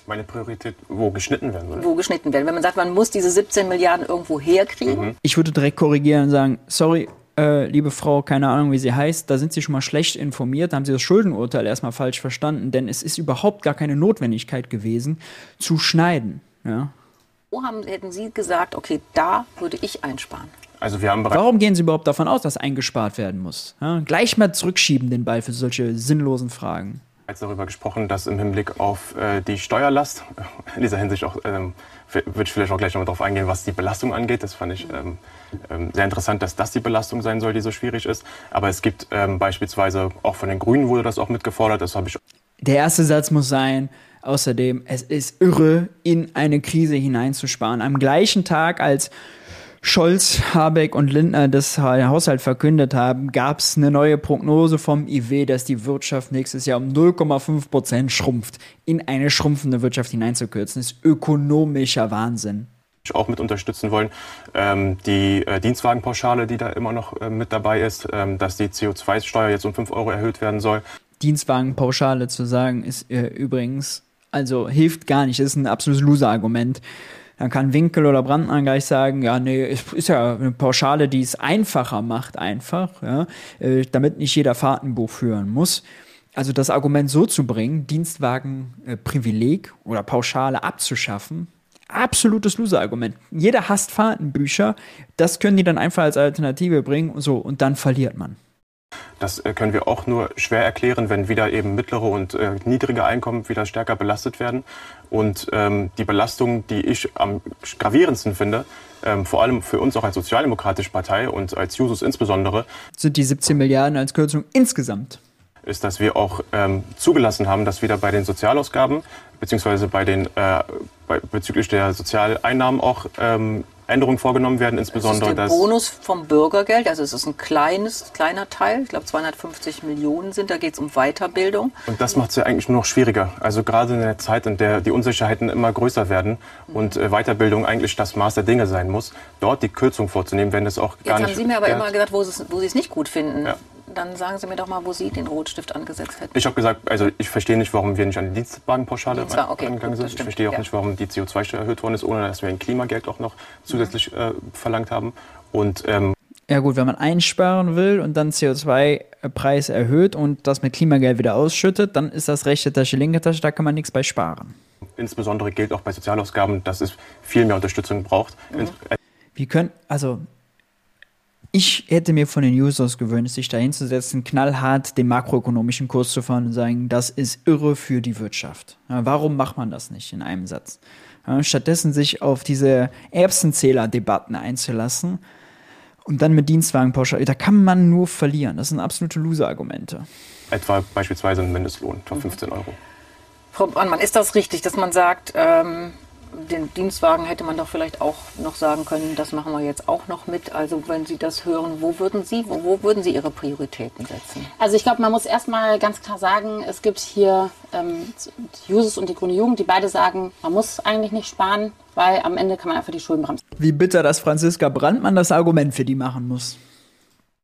Meine Priorität, wo geschnitten werden soll. Wo geschnitten werden. Wenn man sagt, man muss diese 17 Milliarden irgendwo herkriegen. Mhm. Ich würde direkt korrigieren und sagen, sorry, äh, liebe Frau, keine Ahnung, wie sie heißt, da sind Sie schon mal schlecht informiert, da haben Sie das Schuldenurteil erstmal falsch verstanden, denn es ist überhaupt gar keine Notwendigkeit gewesen, zu schneiden. Ja. Wo haben, hätten Sie gesagt, okay, da würde ich einsparen? Also wir haben Warum gehen Sie überhaupt davon aus, dass eingespart werden muss? Ja, gleich mal zurückschieben den Ball für solche sinnlosen Fragen. Jetzt darüber gesprochen, dass im Hinblick auf äh, die Steuerlast, *laughs* in dieser Hinsicht auch ähm, würde ich vielleicht auch gleich noch darauf eingehen, was die Belastung angeht. Das fand ich ähm, ähm, sehr interessant, dass das die Belastung sein soll, die so schwierig ist. Aber es gibt ähm, beispielsweise auch von den Grünen wurde das auch mitgefordert. Das habe ich. Der erste Satz muss sein. Außerdem, es ist irre, in eine Krise hineinzusparen. Am gleichen Tag, als Scholz, Habeck und Lindner das Haushalt verkündet haben, gab es eine neue Prognose vom IW, dass die Wirtschaft nächstes Jahr um 0,5 Prozent schrumpft. In eine schrumpfende Wirtschaft hineinzukürzen, ist ökonomischer Wahnsinn auch mit unterstützen wollen. Ähm, die äh, Dienstwagenpauschale, die da immer noch äh, mit dabei ist, ähm, dass die CO2-Steuer jetzt um 5 Euro erhöht werden soll. Dienstwagenpauschale zu sagen, ist äh, übrigens, also hilft gar nicht, ist ein absolutes Loser-Argument. Dann kann Winkel oder Brandner gleich sagen, ja, nee, ist ja eine Pauschale, die es einfacher macht, einfach, ja, äh, damit nicht jeder Fahrtenbuch führen muss. Also das Argument so zu bringen, Dienstwagenprivileg äh, oder Pauschale abzuschaffen, absolutes Loser-Argument. Jeder hasst Fahrtenbücher, das können die dann einfach als Alternative bringen und so, und dann verliert man. Das äh, können wir auch nur schwer erklären, wenn wieder eben mittlere und äh, niedrige Einkommen wieder stärker belastet werden. Und ähm, die Belastung, die ich am gravierendsten finde, ähm, vor allem für uns auch als sozialdemokratische Partei und als Jusos insbesondere, sind die 17 Milliarden als Kürzung insgesamt ist, dass wir auch ähm, zugelassen haben, dass wieder bei den Sozialausgaben beziehungsweise bei den äh, bei, bezüglich der Sozialeinnahmen auch ähm, Änderungen vorgenommen werden, insbesondere das ist der Bonus vom Bürgergeld, also es ist ein kleines, kleiner Teil, ich glaube 250 Millionen sind, da geht es um Weiterbildung. Und das macht es ja eigentlich nur noch schwieriger. Also gerade in der Zeit, in der die Unsicherheiten immer größer werden und äh, Weiterbildung eigentlich das Maß der Dinge sein muss, dort die Kürzung vorzunehmen, wenn das auch gar Jetzt nicht... haben Sie mir aber immer gesagt, wo Sie es nicht gut finden. Ja dann sagen Sie mir doch mal, wo Sie den Rotstift angesetzt hätten. Ich habe gesagt, also ich verstehe nicht, warum wir nicht an die Dienstwagenpauschale Dienstwagen, okay, angegangen gut, sind. Ich verstehe auch ja. nicht, warum die CO2-Steuer erhöht worden ist, ohne dass wir ein Klimageld auch noch zusätzlich mhm. äh, verlangt haben. Und ähm, ja gut, wenn man einsparen will und dann CO2-Preis erhöht und das mit Klimageld wieder ausschüttet, dann ist das rechte Tasche, linke Tasche, da kann man nichts bei sparen. Insbesondere gilt auch bei Sozialausgaben, dass es viel mehr Unterstützung braucht. Mhm. Wie können, also ich hätte mir von den Users gewöhnt, sich da hinzusetzen, knallhart den makroökonomischen Kurs zu fahren und sagen, das ist irre für die Wirtschaft. Ja, warum macht man das nicht in einem Satz? Ja, stattdessen sich auf diese Erbsenzähler-Debatten einzulassen und dann mit Dienstwagenpauschal, da kann man nur verlieren. Das sind absolute Loser-Argumente. Etwa beispielsweise ein Mindestlohn von 15 Euro. Frau Brandmann, ist das richtig, dass man sagt, ähm, den Dienstwagen hätte man doch vielleicht auch noch sagen können, das machen wir jetzt auch noch mit. Also wenn Sie das hören, wo würden Sie, wo, wo würden Sie Ihre Prioritäten setzen? Also ich glaube, man muss erstmal ganz klar sagen, es gibt hier ähm, die Jusos und die Grüne Jugend, die beide sagen, man muss eigentlich nicht sparen, weil am Ende kann man einfach die Schulden bremsen. Wie bitter, dass Franziska Brandmann das Argument für die machen muss.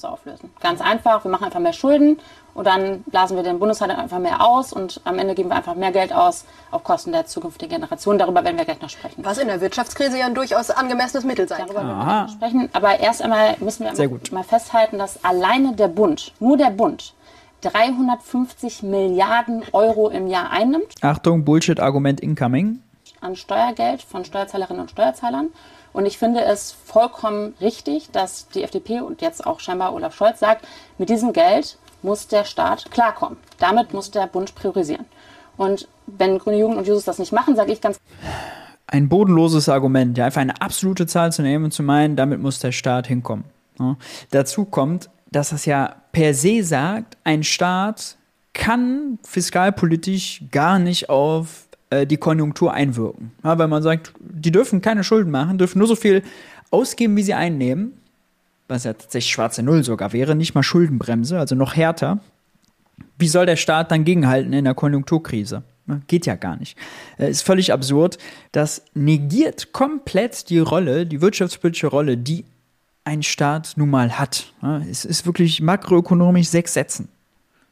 Auflösen. Ganz einfach, wir machen einfach mehr Schulden und dann blasen wir den Bundeshaushalt einfach mehr aus und am Ende geben wir einfach mehr Geld aus auf Kosten der zukünftigen Generation. Darüber werden wir gleich noch sprechen. Was in der Wirtschaftskrise ja ein durchaus angemessenes Mittel sein Darüber werden wir noch sprechen. Aber erst einmal müssen wir mal festhalten, dass alleine der Bund, nur der Bund, 350 Milliarden Euro im Jahr einnimmt. Achtung, Bullshit-Argument incoming. An Steuergeld von Steuerzahlerinnen und Steuerzahlern. Und ich finde es vollkommen richtig, dass die FDP und jetzt auch scheinbar Olaf Scholz sagt, mit diesem Geld muss der Staat klarkommen. Damit muss der Bund priorisieren. Und wenn Grüne Jugend und Jusos das nicht machen, sage ich ganz ein bodenloses Argument, ja, einfach eine absolute Zahl zu nehmen und zu meinen, damit muss der Staat hinkommen. Ja. Dazu kommt, dass das ja per se sagt, ein Staat kann fiskalpolitisch gar nicht auf äh, die Konjunktur einwirken. Ja, weil man sagt, die dürfen keine Schulden machen, dürfen nur so viel ausgeben, wie sie einnehmen was ja tatsächlich schwarze Null sogar wäre, nicht mal Schuldenbremse, also noch härter. Wie soll der Staat dann gegenhalten in der Konjunkturkrise? Geht ja gar nicht. Äh, ist völlig absurd. Das negiert komplett die Rolle, die wirtschaftspolitische Rolle, die ein Staat nun mal hat. Es ist wirklich makroökonomisch sechs Sätzen.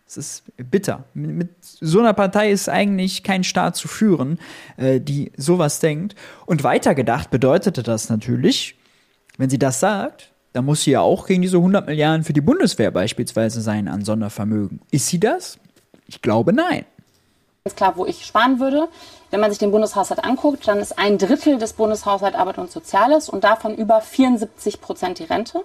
Es ist bitter. Mit so einer Partei ist eigentlich kein Staat zu führen, äh, die sowas denkt. Und weitergedacht bedeutete das natürlich, wenn sie das sagt, da muss sie ja auch gegen diese 100 Milliarden für die Bundeswehr beispielsweise sein an Sondervermögen. Ist sie das? Ich glaube nein. Ganz klar, wo ich sparen würde. Wenn man sich den Bundeshaushalt anguckt, dann ist ein Drittel des Bundeshaushalts Arbeit und Soziales und davon über 74 Prozent die Rente.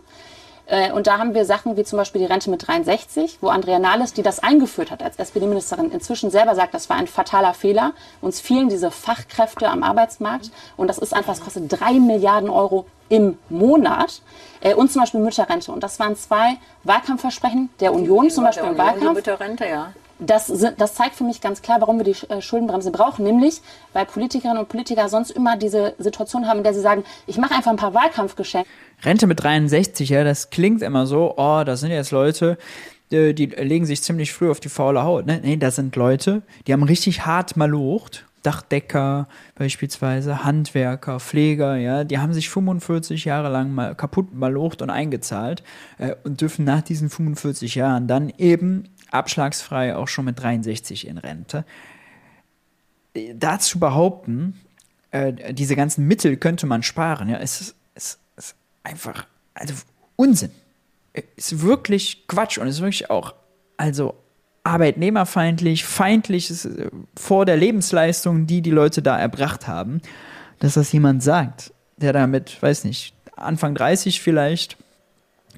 Äh, und da haben wir Sachen wie zum Beispiel die Rente mit 63, wo Andrea Nahles, die das eingeführt hat als SPD-Ministerin, inzwischen selber sagt, das war ein fataler Fehler. Uns fehlen diese Fachkräfte am Arbeitsmarkt und das ist einfach, es kostet drei Milliarden Euro im Monat. Äh, und zum Beispiel Mütterrente. Und das waren zwei Wahlkampfversprechen der Union, zum Beispiel im Wahlkampf. Mütterrente, ja das, das zeigt für mich ganz klar, warum wir die äh, Schuldenbremse brauchen. Nämlich, weil Politikerinnen und Politiker sonst immer diese Situation haben, in der sie sagen, ich mache einfach ein paar Wahlkampfgeschenke. Rente mit 63, ja, das klingt immer so, oh, da sind jetzt Leute, die, die legen sich ziemlich früh auf die faule Haut. Ne? Nee, das sind Leute, die haben richtig hart malocht. Dachdecker beispielsweise, Handwerker, Pfleger, ja, die haben sich 45 Jahre lang mal kaputt malocht und eingezahlt äh, und dürfen nach diesen 45 Jahren dann eben abschlagsfrei auch schon mit 63 in Rente. Dazu behaupten, äh, diese ganzen Mittel könnte man sparen, ja, ist, es ist einfach also Unsinn. Ist wirklich Quatsch und ist wirklich auch, also arbeitnehmerfeindlich, feindlich äh, vor der Lebensleistung, die die Leute da erbracht haben, dass das jemand sagt, der damit, weiß nicht, Anfang 30 vielleicht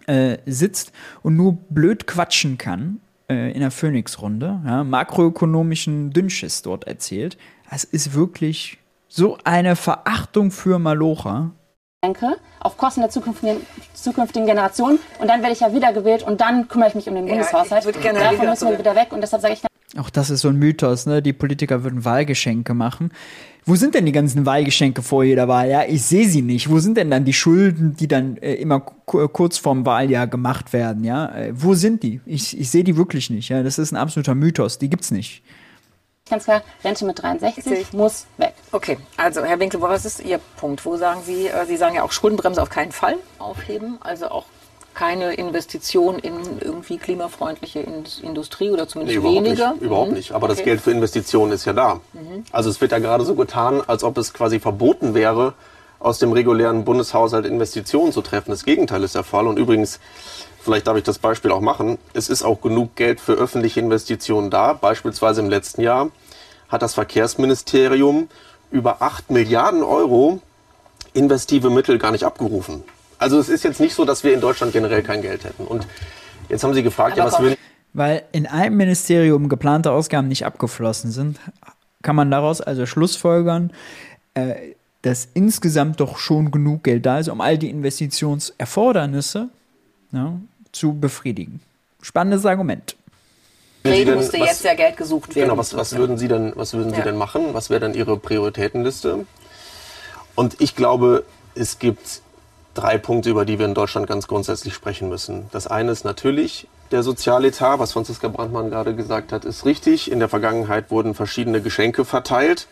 äh, sitzt und nur blöd quatschen kann äh, in der Phoenix-Runde, ja, makroökonomischen Dünnschiss dort erzählt. Es ist wirklich so eine Verachtung für Malocha. Denke, auf Kosten der zukünftigen, zukünftigen Generation und dann werde ich ja wiedergewählt und dann kümmere ich mich um den Bundeshaushalt. ich würde gerne Davon müssen wir wieder weg und deshalb sage ich Auch das ist so ein Mythos, ne? Die Politiker würden Wahlgeschenke machen. Wo sind denn die ganzen Wahlgeschenke vor jeder Wahl? Ja, ich sehe sie nicht. Wo sind denn dann die Schulden, die dann äh, immer ku- kurz vorm Wahljahr gemacht werden? Ja, äh, wo sind die? Ich, ich sehe die wirklich nicht. Ja, das ist ein absoluter Mythos. Die gibt's nicht. ganz klar, Rente mit 63 muss weg. Okay, also Herr Winkel, was ist Ihr Punkt? Wo sagen Sie, äh, Sie sagen ja auch Schuldenbremse auf keinen Fall aufheben, also auch keine Investition in irgendwie klimafreundliche In- Industrie oder Nee, zumindest überhaupt weniger? nicht. Überhaupt Mhm. nicht. Aber das Okay. Geld für Investitionen ist ja da. Also es wird ja gerade so getan, als ob es quasi verboten wäre, aus dem regulären Bundeshaushalt Investitionen zu treffen. Das Gegenteil ist der Fall. Und übrigens, vielleicht darf ich das Beispiel auch machen, es ist auch genug Geld für öffentliche Investitionen da. Beispielsweise im letzten Jahr hat das Verkehrsministerium über 8 Milliarden Euro investive Mittel gar nicht abgerufen. Also es ist jetzt nicht so, dass wir in Deutschland generell kein Geld hätten. Und jetzt haben Sie gefragt, Aber ja, was komm, würden Weil in einem Ministerium geplante Ausgaben nicht abgeflossen sind, kann man daraus also schlussfolgern, äh, dass insgesamt doch schon genug Geld da ist, um all die Investitionserfordernisse ja, zu befriedigen. Spannendes Argument. Sie Reden denn- musste was- jetzt ja Geld gesucht werden. Genau, was, was würden Sie denn, was würden Sie Ja. denn machen? Was wäre dann Ihre Prioritätenliste? Und ich glaube, es gibt drei Punkte, über die wir in Deutschland ganz grundsätzlich sprechen müssen. Das eine ist natürlich der Sozialetat, was Franziska Brandmann gerade gesagt hat, ist richtig. In der Vergangenheit wurden verschiedene Geschenke verteilt,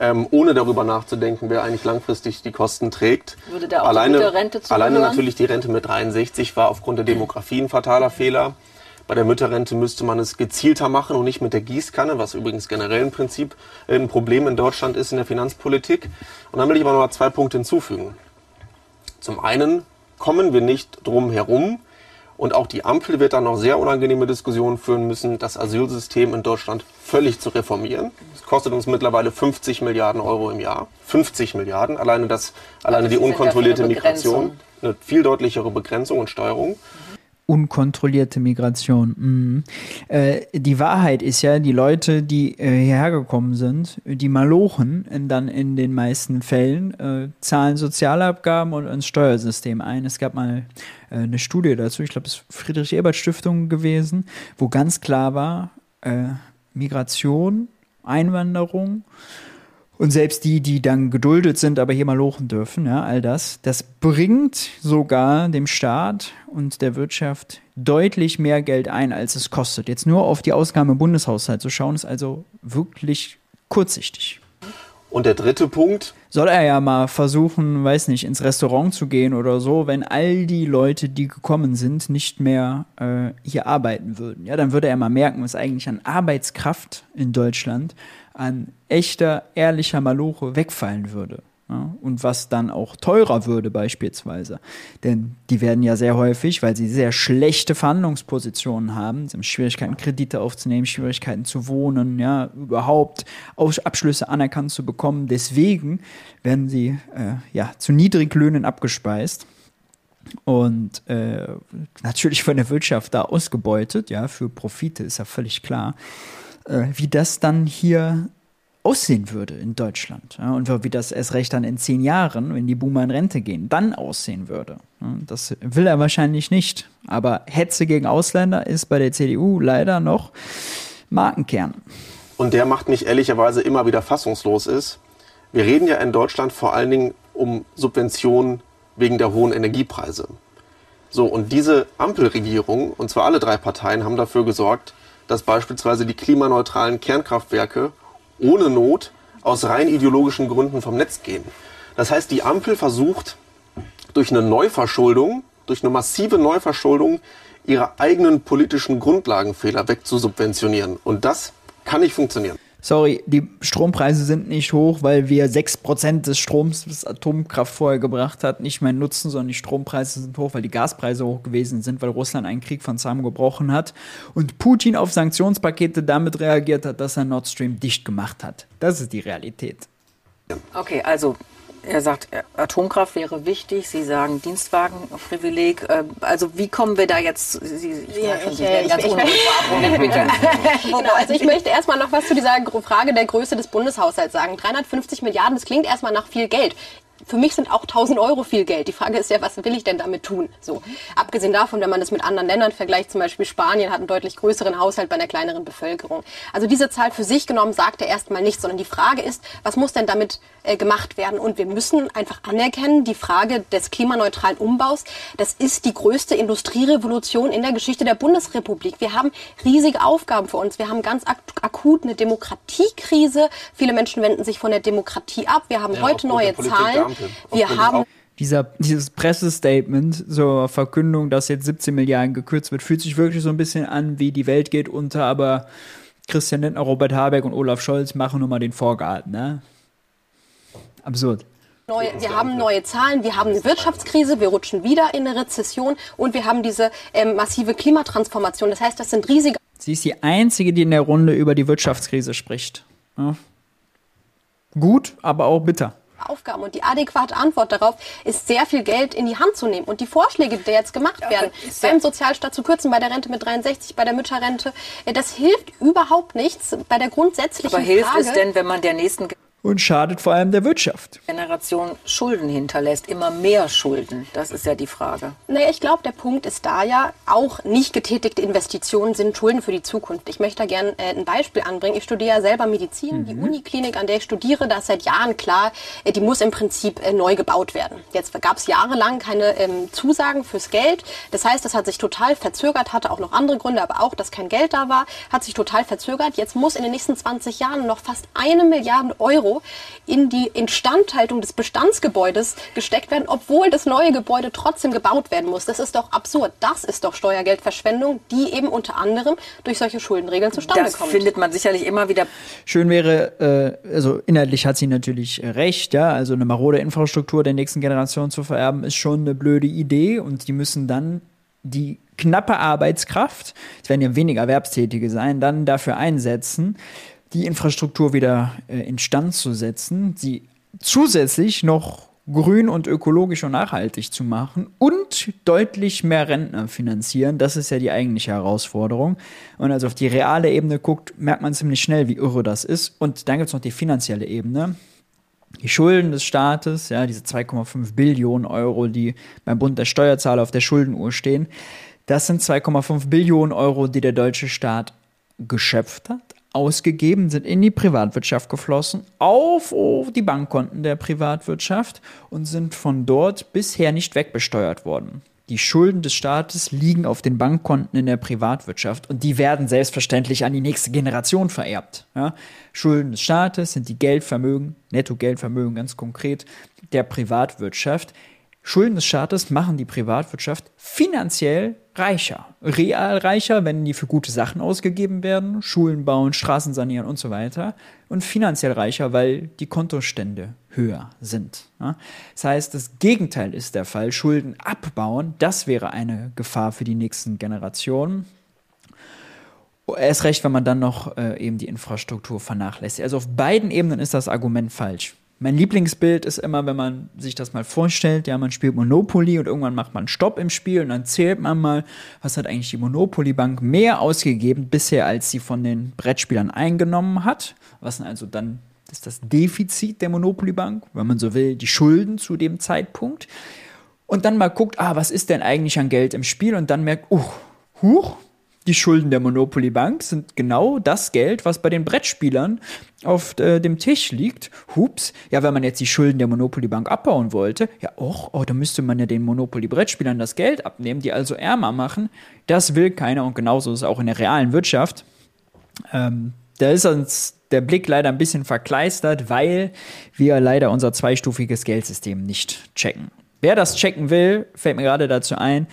ähm, ohne darüber nachzudenken, wer eigentlich langfristig die Kosten trägt. Würde da auch die alleine, Mütterrente zugehören? alleine natürlich die Rente mit 63 war aufgrund der Demografie ein fataler Fehler. Bei der Mütterrente müsste man es gezielter machen und nicht mit der Gießkanne, was übrigens generell ein Prinzip, ein Problem in Deutschland ist in der Finanzpolitik. Und dann will ich aber noch mal zwei Punkte hinzufügen. Zum einen kommen wir nicht drum herum und auch die Ampel wird dann noch sehr unangenehme Diskussionen führen müssen, das Asylsystem in Deutschland völlig zu reformieren. Es kostet uns mittlerweile 50 Milliarden Euro im Jahr. 50 Milliarden, alleine, das, alleine die sind ja unkontrollierte Migration. Eine viel deutlichere Begrenzung und Steuerung. Unkontrollierte Migration. Mhm. Äh, die Wahrheit ist ja, die Leute, die äh, hierher gekommen sind, die Malochen, in, dann in den meisten Fällen, äh, zahlen Sozialabgaben und ins Steuersystem ein. Es gab mal äh, eine Studie dazu, ich glaube, es ist Friedrich-Ebert-Stiftung gewesen, wo ganz klar war, äh, Migration, Einwanderung und selbst die, die dann geduldet sind, aber hier mal lochen dürfen, ja, all das, das bringt sogar dem Staat und der Wirtschaft deutlich mehr Geld ein, als es kostet. Jetzt nur auf die Ausgaben im Bundeshaushalt zu schauen, ist also wirklich kurzsichtig. Und der dritte Punkt, Soll er ja mal versuchen, weiß nicht, ins Restaurant zu gehen oder so, wenn all die Leute, die gekommen sind, nicht mehr äh, hier arbeiten würden. Ja, dann würde er mal merken, was eigentlich an Arbeitskraft in Deutschland an echter, ehrlicher Maloche wegfallen würde. Ja, und was dann auch teurer würde beispielsweise. Denn die werden ja sehr häufig, weil sie sehr schlechte Verhandlungspositionen haben, sie haben Schwierigkeiten, Kredite aufzunehmen, Schwierigkeiten zu wohnen, ja, überhaupt Abschlüsse anerkannt zu bekommen. Deswegen werden sie äh, ja, zu Niedriglöhnen abgespeist und äh, natürlich von der Wirtschaft da ausgebeutet, ja, für Profite ist ja völlig klar, wie das dann hier aussehen würde in Deutschland. Ja, und wie das erst recht dann in zehn Jahren, wenn die Boomer in Rente gehen, dann aussehen würde. Das will er wahrscheinlich nicht. Aber Hetze gegen Ausländer ist bei der CDU leider noch Markenkern. und der macht mich ehrlicherweise immer wieder fassungslos ist, wir reden ja in Deutschland vor allen Dingen um Subventionen wegen der hohen Energiepreise. So, und diese Ampelregierung, und zwar alle drei Parteien, haben dafür gesorgt, dass beispielsweise die klimaneutralen Kernkraftwerke ohne Not aus rein ideologischen Gründen vom Netz gehen. Das heißt, die Ampel versucht durch eine Neuverschuldung, durch eine massive Neuverschuldung, ihre eigenen politischen Grundlagenfehler wegzusubventionieren. Und das kann nicht funktionieren. Sorry, die Strompreise sind nicht hoch, weil wir 6% des Stroms, das Atomkraft vorher gebracht hat, nicht mehr nutzen, sondern die Strompreise sind hoch, weil die Gaspreise hoch gewesen sind, weil Russland einen Krieg von Sam gebrochen hat und Putin auf Sanktionspakete damit reagiert hat, dass er Nord Stream dicht gemacht hat. Das ist die Realität. Okay, also Er sagt, Atomkraft wäre wichtig. Sie sagen Dienstwagenprivileg. Ähm, also wie kommen wir da jetzt? Sie, ich ja, ich, ich, ganz ich, *laughs* *laughs* genau, also ich möchte erstmal noch was zu dieser Frage der Größe des Bundeshaushalts sagen. 350 Milliarden, das klingt erstmal nach viel Geld für mich sind auch 1000 Euro viel Geld. Die Frage ist ja, was will ich denn damit tun? So. Abgesehen davon, wenn man das mit anderen Ländern vergleicht, zum Beispiel Spanien hat einen deutlich größeren Haushalt bei einer kleineren Bevölkerung. Also diese Zahl für sich genommen sagt er erstmal nichts, sondern die Frage ist, was muss denn damit äh, gemacht werden? Und wir müssen einfach anerkennen, die Frage des klimaneutralen Umbaus, das ist die größte Industrierevolution in der Geschichte der Bundesrepublik. Wir haben riesige Aufgaben vor uns. Wir haben ganz ak akut eine Demokratiekrise. Viele Menschen wenden sich von der Demokratie ab. Wir haben ja, heute neue Zahlen. Wir haben dieser, dieses Pressestatement zur Verkündung, dass jetzt 17 Milliarden gekürzt wird, fühlt sich wirklich so ein bisschen an, wie die Welt geht unter, aber Christian Lindner, Robert Habeck und Olaf Scholz machen nun mal den Vorgarten, ne? Absurd. Neue, wir haben neue Zahlen, wir haben eine Wirtschaftskrise, wir rutschen wieder in eine Rezession und wir haben diese ähm, massive Klimatransformation. Das heißt, das sind riesige. Sie ist die Einzige, die in der Runde über die Wirtschaftskrise spricht. Ja. Gut, aber auch bitter. Aufgaben. Und die adäquate Antwort darauf ist, sehr viel Geld in die Hand zu nehmen. Und die Vorschläge, die jetzt gemacht werden, beim Sozialstaat zu kürzen, bei der Rente mit 63, bei der Mütterrente, das hilft überhaupt nichts bei der grundsätzlichen Aber hilft Frage, es denn, wenn man der nächsten und schadet vor allem der Wirtschaft. Generation Schulden hinterlässt, immer mehr Schulden. Das ist ja die Frage. Naja, ich glaube, der Punkt ist da ja, auch nicht getätigte Investitionen sind Schulden für die Zukunft. Ich möchte da gerne äh, ein Beispiel anbringen. Ich studiere ja selber Medizin. Mhm. Die Uniklinik, an der ich studiere, da ist seit Jahren klar, äh, die muss im Prinzip äh, neu gebaut werden. Jetzt gab es jahrelang keine ähm, Zusagen fürs Geld. Das heißt, das hat sich total verzögert, hatte auch noch andere Gründe, aber auch, dass kein Geld da war, hat sich total verzögert. Jetzt muss in den nächsten 20 Jahren noch fast eine Milliarde Euro Euro in die Instandhaltung des Bestandsgebäudes gesteckt werden, obwohl das neue Gebäude trotzdem gebaut werden muss. Das ist doch absurd. Das ist doch Steuergeldverschwendung, die eben unter anderem durch solche Schuldenregeln zustande das kommt. Das findet man sicherlich immer wieder. Schön wäre, äh, also inhaltlich hat sie natürlich recht, ja, also eine marode Infrastruktur der nächsten Generation zu vererben, ist schon eine blöde Idee und die müssen dann die knappe Arbeitskraft, es werden ja weniger Erwerbstätige sein, dann dafür einsetzen, die Infrastruktur wieder äh, instand zu setzen, sie zusätzlich noch grün und ökologisch und nachhaltig zu machen und deutlich mehr Rentner finanzieren. Das ist ja die eigentliche Herausforderung. Und also auf die reale Ebene guckt, merkt man ziemlich schnell, wie irre das ist. Und dann gibt es noch die finanzielle Ebene. Die Schulden des Staates, ja, diese 2,5 Billionen Euro, die beim Bund der Steuerzahler auf der Schuldenuhr stehen, das sind 2,5 Billionen Euro, die der deutsche Staat geschöpft hat, ausgegeben, sind in die Privatwirtschaft geflossen, auf die Bankkonten der Privatwirtschaft und sind von dort bisher nicht wegbesteuert worden. Die Schulden des Staates liegen auf den Bankkonten in der Privatwirtschaft und die werden selbstverständlich an die nächste Generation vererbt. Ja? Schulden des Staates sind die Geldvermögen, Netto-Geldvermögen ganz konkret, der Privatwirtschaft. Schulden des Staates machen die Privatwirtschaft finanziell reicher. Real reicher, wenn die für gute Sachen ausgegeben werden, Schulen bauen, Straßen sanieren und so weiter. Und finanziell reicher, weil die Kontostände höher sind. Das heißt, das Gegenteil ist der Fall. Schulden abbauen, das wäre eine Gefahr für die nächsten Generationen. Erst recht, wenn man dann noch äh, eben die Infrastruktur vernachlässigt. Also auf beiden Ebenen ist das Argument falsch. Mein Lieblingsbild ist immer, wenn man sich das mal vorstellt, ja, man spielt Monopoly und irgendwann macht man Stopp im Spiel und dann zählt man mal, was hat eigentlich die Monopoly Bank mehr ausgegeben bisher, als sie von den Brettspielern eingenommen hat. Was sind also dann ist das Defizit der Monopoly Bank, wenn man so will, die Schulden zu dem Zeitpunkt. Und dann mal guckt, ah, was ist denn eigentlich an Geld im Spiel? Und dann merkt, uh, huch, die Schulden der Monopoly Bank sind genau das Geld, was bei den Brettspielern auf äh, dem Tisch liegt. Hups, ja, wenn man jetzt die Schulden der Monopoly Bank abbauen wollte, ja, och, oh, da müsste man ja den Monopoly Brettspielern das Geld abnehmen, die also ärmer machen. Das will keiner und genauso ist es auch in der realen Wirtschaft. Ähm, da ist uns der Blick leider ein bisschen verkleistert, weil wir leider unser zweistufiges Geldsystem nicht checken. Wer das checken will, fällt mir gerade dazu ein,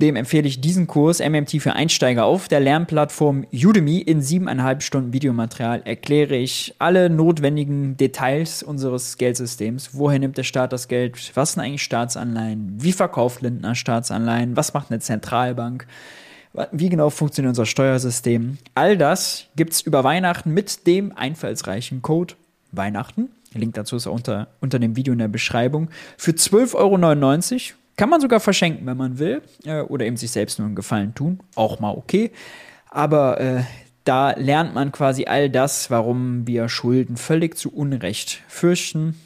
dem empfehle ich diesen Kurs MMT für Einsteiger auf der Lernplattform Udemy. In siebeneinhalb Stunden Videomaterial erkläre ich alle notwendigen Details unseres Geldsystems. Woher nimmt der Staat das Geld? Was sind eigentlich Staatsanleihen? Wie verkauft Lindner Staatsanleihen? Was macht eine Zentralbank? Wie genau funktioniert unser Steuersystem? All das gibt es über Weihnachten mit dem einfallsreichen Code Weihnachten Link dazu ist auch unter, unter dem Video in der Beschreibung. Für 12,99 Euro kann man sogar verschenken, wenn man will. Äh, oder eben sich selbst nur einen Gefallen tun. Auch mal okay. Aber äh, da lernt man quasi all das, warum wir Schulden völlig zu Unrecht fürchten.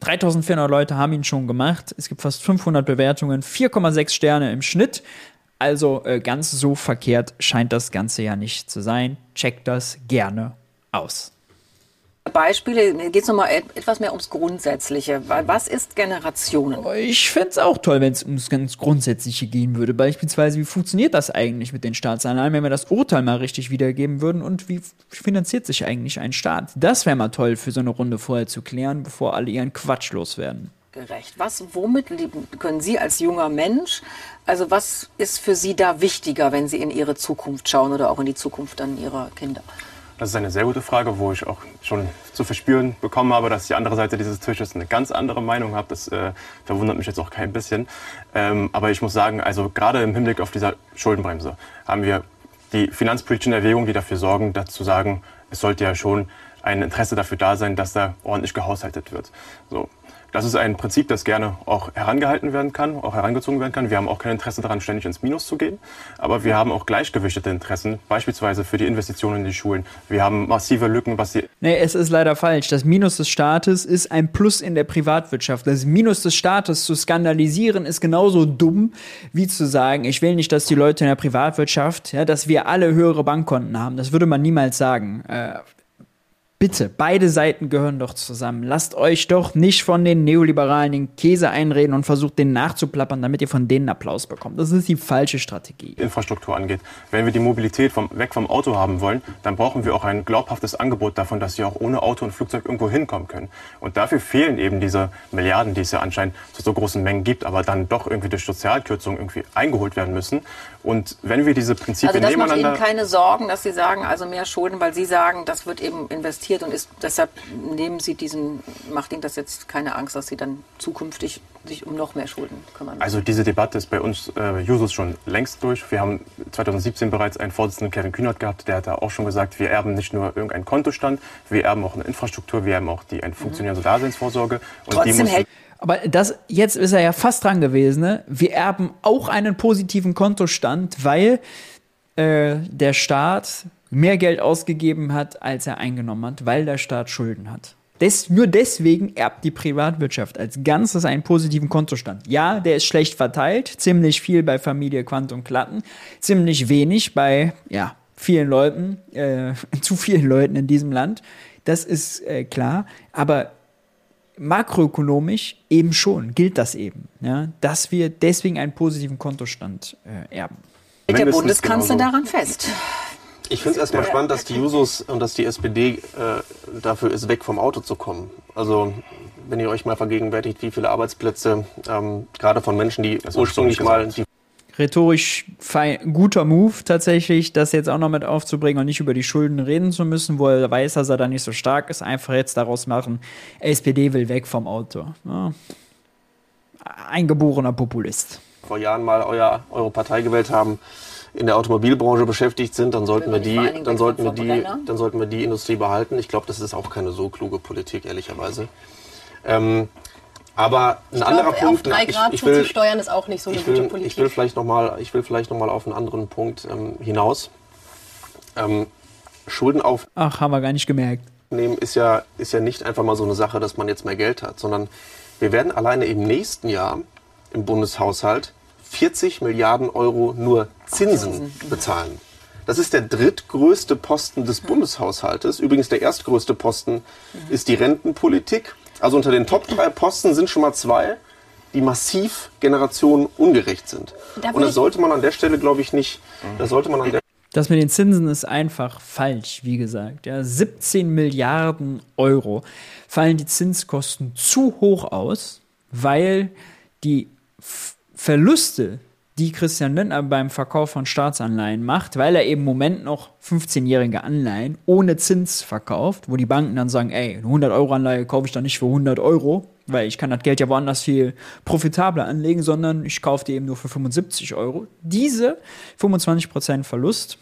3400 Leute haben ihn schon gemacht. Es gibt fast 500 Bewertungen, 4,6 Sterne im Schnitt. Also äh, ganz so verkehrt scheint das Ganze ja nicht zu sein. Checkt das gerne aus. Beispiele, geht es nochmal etwas mehr ums Grundsätzliche. Was ist Generationen? Ich fände es auch toll, wenn es ums ganz Grundsätzliche gehen würde. Beispielsweise, wie funktioniert das eigentlich mit den Staatsanleihen, wenn wir das Urteil mal richtig wiedergeben würden und wie finanziert sich eigentlich ein Staat? Das wäre mal toll für so eine Runde vorher zu klären, bevor alle ihren Quatsch loswerden. Gerecht. Was, womit können Sie als junger Mensch, also was ist für Sie da wichtiger, wenn Sie in Ihre Zukunft schauen oder auch in die Zukunft dann Ihrer Kinder? Das ist eine sehr gute Frage, wo ich auch schon zu verspüren bekommen habe, dass die andere Seite dieses Tisches eine ganz andere Meinung hat. Das äh, verwundert mich jetzt auch kein bisschen. Ähm, aber ich muss sagen, also gerade im Hinblick auf diese Schuldenbremse haben wir die finanzpolitischen Erwägungen, die dafür sorgen, dazu sagen, es sollte ja schon ein Interesse dafür da sein, dass da ordentlich gehaushaltet wird. So. Das ist ein Prinzip, das gerne auch herangehalten werden kann, auch herangezogen werden kann. Wir haben auch kein Interesse daran, ständig ins Minus zu gehen. Aber wir haben auch gleichgewichtete Interessen, beispielsweise für die Investitionen in die Schulen. Wir haben massive Lücken, was die. Nee, es ist leider falsch. Das Minus des Staates ist ein Plus in der Privatwirtschaft. Das Minus des Staates zu skandalisieren ist genauso dumm, wie zu sagen, ich will nicht, dass die Leute in der Privatwirtschaft, ja, dass wir alle höhere Bankkonten haben. Das würde man niemals sagen. Äh, Bitte, beide Seiten gehören doch zusammen. Lasst euch doch nicht von den Neoliberalen den Käse einreden und versucht den nachzuplappern, damit ihr von denen Applaus bekommt. Das ist die falsche Strategie. Infrastruktur angeht. Wenn wir die Mobilität vom, weg vom Auto haben wollen, dann brauchen wir auch ein glaubhaftes Angebot davon, dass sie auch ohne Auto und Flugzeug irgendwo hinkommen können. Und dafür fehlen eben diese Milliarden, die es ja anscheinend zu so großen Mengen gibt, aber dann doch irgendwie durch Sozialkürzungen irgendwie eingeholt werden müssen. Und wenn wir diese Prinzipien also das nebeneinander... macht Ihnen keine Sorgen, dass Sie sagen, also mehr Schulden, weil Sie sagen, das wird eben investiert und ist deshalb nehmen Sie diesen, macht Ihnen das jetzt keine Angst, dass Sie dann zukünftig sich um noch mehr Schulden kümmern? Also diese Debatte ist bei uns äh, Jusos schon längst durch. Wir haben 2017 bereits einen Vorsitzenden Kevin Kühnert gehabt, der hat da auch schon gesagt, wir erben nicht nur irgendeinen Kontostand, wir erben auch eine Infrastruktur, wir erben auch die eine funktionierende Daseinsvorsorge. Und Trotzdem die hält aber das, jetzt ist er ja fast dran gewesen, ne? Wir erben auch einen positiven Kontostand, weil äh, der Staat mehr Geld ausgegeben hat, als er eingenommen hat, weil der Staat Schulden hat. Des, nur deswegen erbt die Privatwirtschaft als Ganzes einen positiven Kontostand. Ja, der ist schlecht verteilt, ziemlich viel bei Familie Quant und Klatten, ziemlich wenig bei ja, vielen Leuten, äh, *laughs* zu vielen Leuten in diesem Land. Das ist äh, klar, aber makroökonomisch eben schon gilt das eben, ja, dass wir deswegen einen positiven Kontostand äh, erben. Hält der Bundeskanzler genauso. daran fest? Ich finde es erstmal spannend, dass die Jusos und dass die SPD äh, dafür ist, weg vom Auto zu kommen. Also wenn ihr euch mal vergegenwärtigt, wie viele Arbeitsplätze ähm, gerade von Menschen, die ursprünglich mal die rhetorisch fein, guter Move tatsächlich, das jetzt auch noch mit aufzubringen und nicht über die Schulden reden zu müssen, wo er weiß, dass er da nicht so stark ist, einfach jetzt daraus machen, SPD will weg vom Auto. Ja. Eingeborener Populist. Vor Jahren mal euer, eure Partei gewählt haben, in der Automobilbranche beschäftigt sind, dann sollten wir die, dann sollten wir die, dann sollten wir die Industrie behalten. Ich glaube, das ist auch keine so kluge Politik, ehrlicherweise. Ähm, aber ein ich anderer glaub, Punkt, auf drei Grad ich, ich will, zu steuern ist auch nicht so eine will, gute Politik. Ich will vielleicht noch mal, ich will vielleicht noch mal auf einen anderen Punkt ähm, hinaus. Ähm, Schulden auf. Ach, haben wir gar nicht gemerkt. Nehmen ist ja, ist ja nicht einfach mal so eine Sache, dass man jetzt mehr Geld hat, sondern wir werden alleine im nächsten Jahr im Bundeshaushalt 40 Milliarden Euro nur Zinsen bezahlen. Das ist der drittgrößte Posten des Bundeshaushaltes. Übrigens der erstgrößte Posten ist die Rentenpolitik. Also unter den Top drei Posten sind schon mal zwei, die massiv generationenungerecht sind. Und das sollte man an der Stelle, glaube ich, nicht. Das sollte man an der das mit den Zinsen ist einfach falsch, wie gesagt. Ja, 17 Milliarden Euro fallen die Zinskosten zu hoch aus, weil die Verluste, die Christian Lindner beim Verkauf von Staatsanleihen macht, weil er eben im Moment noch 15-jährige Anleihen ohne Zins verkauft, wo die Banken dann sagen, ey, eine 100-Euro-Anleihe kaufe ich doch nicht für 100 Euro, weil ich kann das Geld ja woanders viel profitabler anlegen, sondern ich kaufe die eben nur für 75 Euro. Diese 25% Verlust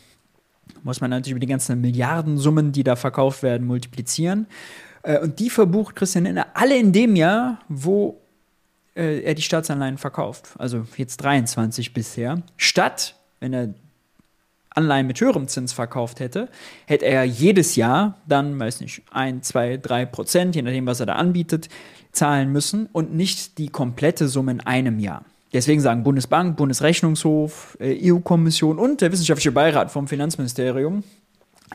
muss man natürlich über die ganzen Milliardensummen, die da verkauft werden, multiplizieren. Äh, und die verbucht Christian Lindner alle in dem Jahr, wo äh, er die Staatsanleihen verkauft. Also jetzt 23 bisher. Statt, wenn er Anleihen mit höherem Zins verkauft hätte, hätte er jedes Jahr dann, weiß nicht, 1, 2, 3 Prozent, je nachdem, was er da anbietet, zahlen müssen und nicht die komplette Summe in einem Jahr. Deswegen sagen Bundesbank, Bundesrechnungshof, äh, EU-Kommission und der wissenschaftliche Beirat vom Finanzministerium,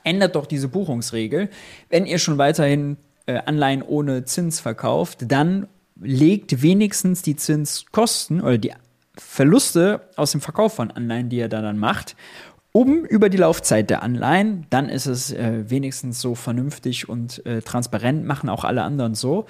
ändert doch diese Buchungsregel. Wenn ihr schon weiterhin äh, Anleihen ohne Zins verkauft, dann legt wenigstens die Zinskosten oder die Verluste aus dem Verkauf von Anleihen, die er da dann macht, um über die Laufzeit der Anleihen. Dann ist es äh, wenigstens so vernünftig und äh, transparent, machen auch alle anderen so.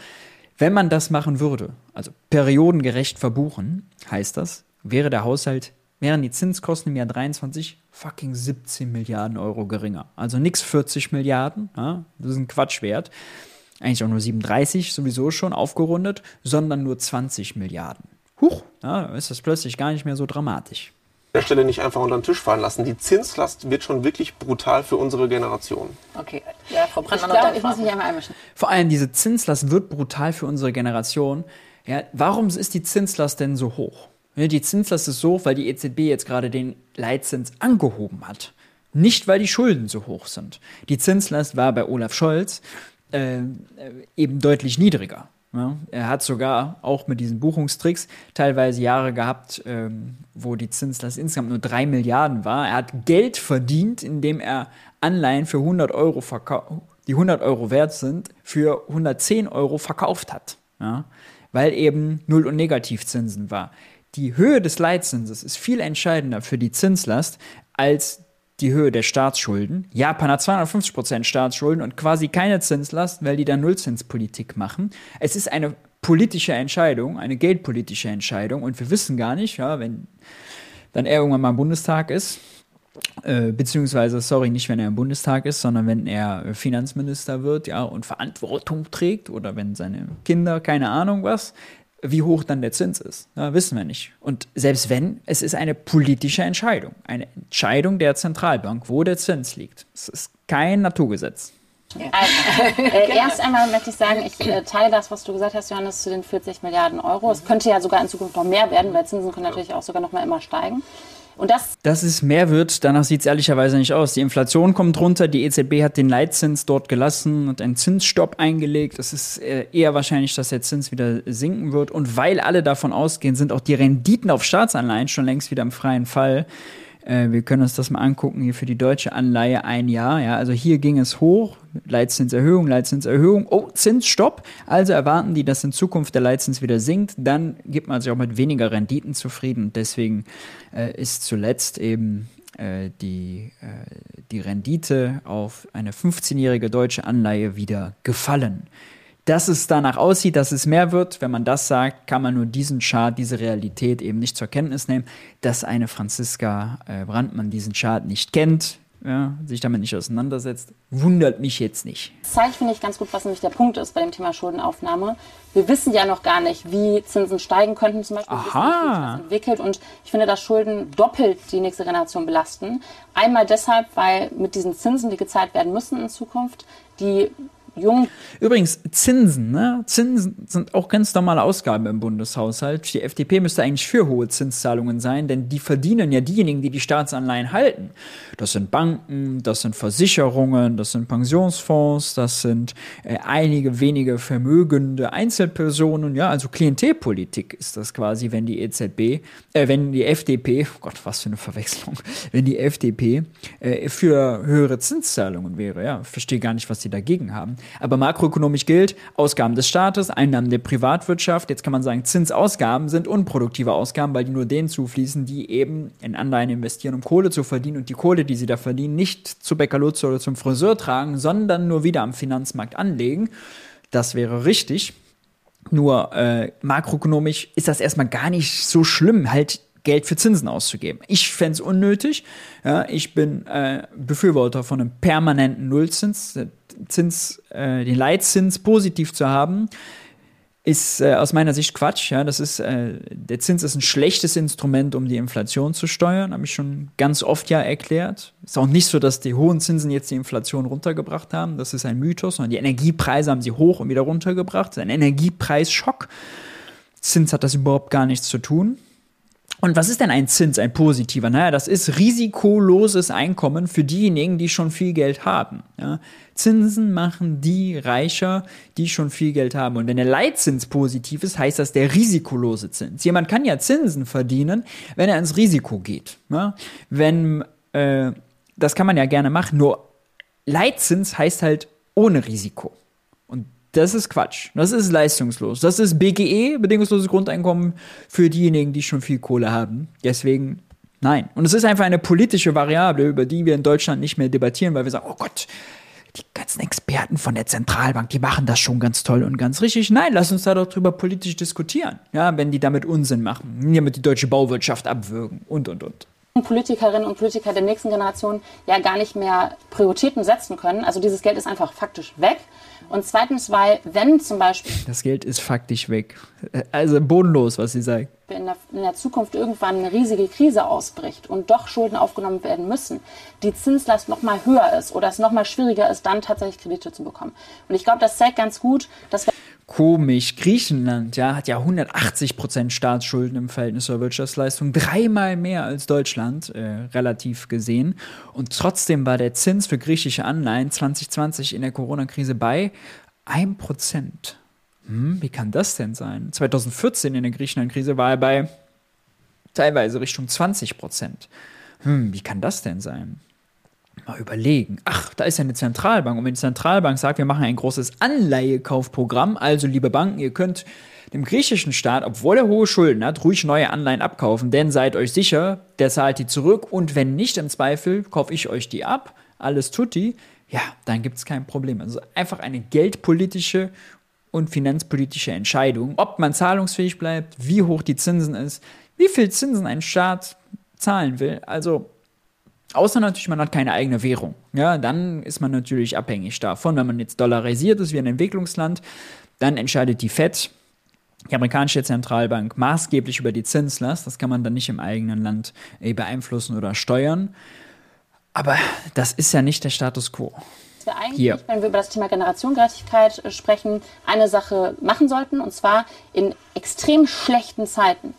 Wenn man das machen würde, also periodengerecht verbuchen, heißt das, wäre der Haushalt, wären die Zinskosten im Jahr 23 fucking 17 Milliarden Euro geringer. Also nix 40 Milliarden, ja, das ist ein Quatschwert. Eigentlich auch nur 37, sowieso schon aufgerundet, sondern nur 20 Milliarden. Huch, ja, ist das plötzlich gar nicht mehr so dramatisch der Stelle nicht einfach unter den Tisch fallen lassen. Die Zinslast wird schon wirklich brutal für unsere Generation. Okay, ja, Frau Brandmann, ich glaube, ich muss mich einmal einmischen. Vor allem diese Zinslast wird brutal für unsere Generation. Ja, warum ist die Zinslast denn so hoch? Die Zinslast ist so hoch, weil die EZB jetzt gerade den Leitzins angehoben hat. Nicht, weil die Schulden so hoch sind. Die Zinslast war bei Olaf Scholz äh, eben deutlich niedriger. Ja, er hat sogar auch mit diesen Buchungstricks teilweise Jahre gehabt, ähm, wo die Zinslast insgesamt nur 3 Milliarden war. Er hat Geld verdient, indem er Anleihen für 100 Euro die 100 Euro wert sind, für 110 Euro verkauft hat. Ja, weil eben Null- und Negativzinsen war. Die Höhe des Leitzinses ist viel entscheidender für die Zinslast als die Höhe der Staatsschulden. Japan hat 250 Prozent Staatsschulden und quasi keine Zinslast, weil die da Nullzinspolitik machen. Es ist eine politische Entscheidung, eine geldpolitische Entscheidung und wir wissen gar nicht, ja, wenn dann er irgendwann mal im Bundestag ist, äh, beziehungsweise, sorry, nicht wenn er im Bundestag ist, sondern wenn er Finanzminister wird, ja, und Verantwortung trägt oder wenn seine Kinder, keine Ahnung was, wie hoch dann der Zins ist, ja, wissen wir nicht. Und selbst wenn, es ist eine politische Entscheidung, eine Entscheidung der Zentralbank, wo der Zins liegt. Es ist kein Naturgesetz. Also, äh, erst einmal möchte ich sagen, ich äh, teile das, was du gesagt hast, Johannes, zu den 40 Milliarden Euro. Es könnte ja sogar in Zukunft noch mehr werden, weil Zinsen können natürlich auch sogar noch mal immer steigen. Und das Dass es mehr wird, danach sieht es ehrlicherweise nicht aus. Die Inflation kommt runter, die EZB hat den Leitzins dort gelassen und einen Zinsstopp eingelegt. Es ist äh, eher wahrscheinlich, dass der Zins wieder sinken wird. Und weil alle davon ausgehen, sind auch die Renditen auf Staatsanleihen schon längst wieder im freien Fall. Äh, wir können uns das mal angucken hier für die deutsche Anleihe ein Jahr. Ja, also hier ging es hoch, Leitzinserhöhung, Leitzinserhöhung, oh, Zinsstopp. Also erwarten die, dass in Zukunft der Leitzins wieder sinkt. Dann gibt man sich auch mit weniger Renditen zufrieden. deswegen äh, ist zuletzt eben äh, die, äh, die Rendite auf eine 15-jährige deutsche Anleihe wieder gefallen dass es danach aussieht, dass es mehr wird, wenn man das sagt, kann man nur diesen Chart, diese Realität eben nicht zur Kenntnis nehmen, dass eine Franziska äh, Brandmann diesen Chart nicht kennt, ja, sich damit nicht auseinandersetzt, wundert mich jetzt nicht. Das zeigt, finde ich, ganz gut, was nämlich der Punkt ist bei dem Thema Schuldenaufnahme. Wir wissen ja noch gar nicht, wie Zinsen steigen könnten, zum Beispiel, Aha. wie sich das entwickelt. Und ich finde, dass Schulden doppelt die nächste Generation belasten. Einmal deshalb, weil mit diesen Zinsen, die gezahlt werden müssen in Zukunft, die jung. Übrigens, Zinsen, ne? Zinsen sind auch ganz normale Ausgaben im Bundeshaushalt. Die FDP müsste eigentlich für hohe Zinszahlungen sein, denn die verdienen ja diejenigen, die die Staatsanleihen halten. Das sind Banken, das sind Versicherungen, das sind Pensionsfonds, das sind äh, einige wenige vermögende Einzelpersonen, ja, also Klientelpolitik ist das quasi, wenn die EZB, äh, wenn die FDP, oh Gott, was für eine Verwechslung, wenn die FDP äh, für höhere Zinszahlungen wäre, ja, verstehe gar nicht, was die dagegen haben. Aber makroökonomisch gilt, Ausgaben des Staates, Einnahmen der Privatwirtschaft, jetzt kann man sagen, Zinsausgaben sind unproduktive Ausgaben, weil die nur denen zufließen, die eben in Anleihen investieren, um Kohle zu verdienen und die Kohle, die sie da verdienen, nicht zu Bäcker Lutz oder zum Friseur tragen, sondern nur wieder am Finanzmarkt anlegen. Das wäre richtig. Nur äh, makroökonomisch ist das erstmal gar nicht so schlimm, halt Geld für Zinsen auszugeben. Ich fände es unnötig. Ja, ich bin äh, Befürworter von einem permanenten Nullzins. Zins, äh, den Leitzins positiv zu haben, ist äh, aus meiner Sicht Quatsch. Ja, das ist äh, der Zins ist ein schlechtes Instrument, um die Inflation zu steuern, habe ich schon ganz oft ja erklärt. Ist auch nicht so, dass die hohen Zinsen jetzt die Inflation runtergebracht haben. Das ist ein Mythos, sondern die Energiepreise haben sie hoch und wieder runtergebracht. Das ist ein Energiepreisschock. Zins hat das überhaupt gar nichts zu tun. Und was ist denn ein Zins, ein positiver? Naja, das ist risikoloses Einkommen für diejenigen, die schon viel Geld haben. Ja? Zinsen machen die reicher, die schon viel Geld haben. Und wenn der Leitzins positiv ist, heißt das der risikolose Zins. Jemand kann ja Zinsen verdienen, wenn er ins Risiko geht. Ja? Wenn, äh, das kann man ja gerne machen, nur Leitzins heißt halt ohne Risiko. Das ist Quatsch. Das ist leistungslos. Das ist BGE, bedingungsloses Grundeinkommen für diejenigen, die schon viel Kohle haben. Deswegen nein. Und es ist einfach eine politische Variable, über die wir in Deutschland nicht mehr debattieren, weil wir sagen, oh Gott, die ganzen Experten von der Zentralbank, die machen das schon ganz toll und ganz richtig. Nein, lass uns da doch drüber politisch diskutieren. Ja, wenn die damit Unsinn machen, damit die deutsche Bauwirtschaft abwürgen und und und. Politikerinnen und Politiker der nächsten Generation ja gar nicht mehr Prioritäten setzen können. Also dieses Geld ist einfach faktisch weg. Und zweitens, weil wenn zum Beispiel... Das Geld ist faktisch weg. Also bodenlos, was Sie sagen. In der, in der Zukunft irgendwann eine riesige Krise ausbricht und doch Schulden aufgenommen werden müssen, die Zinslast noch mal höher ist oder es noch mal schwieriger ist, dann tatsächlich Kredite zu bekommen. Und ich glaube, das zeigt ganz gut, dass wir komisch. Griechenland, ja, hat ja 180 Prozent Staatsschulden im Verhältnis zur Wirtschaftsleistung, dreimal mehr als Deutschland, äh, relativ gesehen. Und trotzdem war der Zins für griechische Anleihen 2020 in der Corona-Krise bei 1 Prozent. Hm, wie kann das denn sein? 2014 in der Griechenland-Krise war er bei teilweise Richtung 20 Prozent. Hm, wie kann das denn sein? Mal überlegen. Ach, da ist ja eine Zentralbank. Und wenn die Zentralbank sagt, wir machen ein großes Anleihekaufprogramm, also liebe Banken, ihr könnt dem griechischen Staat, obwohl er hohe Schulden hat, ruhig neue Anleihen abkaufen, denn seid euch sicher, der zahlt die zurück und wenn nicht im Zweifel, kaufe ich euch die ab, alles tutti, ja, dann gibt es kein Problem. Also einfach eine geldpolitische und finanzpolitische Entscheidung, ob man zahlungsfähig bleibt, wie hoch die Zinsen ist, wie viel Zinsen ein Staat zahlen will. Also Außer natürlich, man hat keine eigene Währung. Ja, dann ist man natürlich abhängig davon. Wenn man jetzt dollarisiert ist wie ein Entwicklungsland, dann entscheidet die FED, die amerikanische Zentralbank, maßgeblich über die Zinslast. Das kann man dann nicht im eigenen Land äh, beeinflussen oder steuern. Aber das ist ja nicht der Status quo. wir eigentlich, Hier. wenn wir über das Thema Generationengerechtigkeit äh, sprechen, eine Sache machen sollten, und zwar in extrem schlechten Zeiten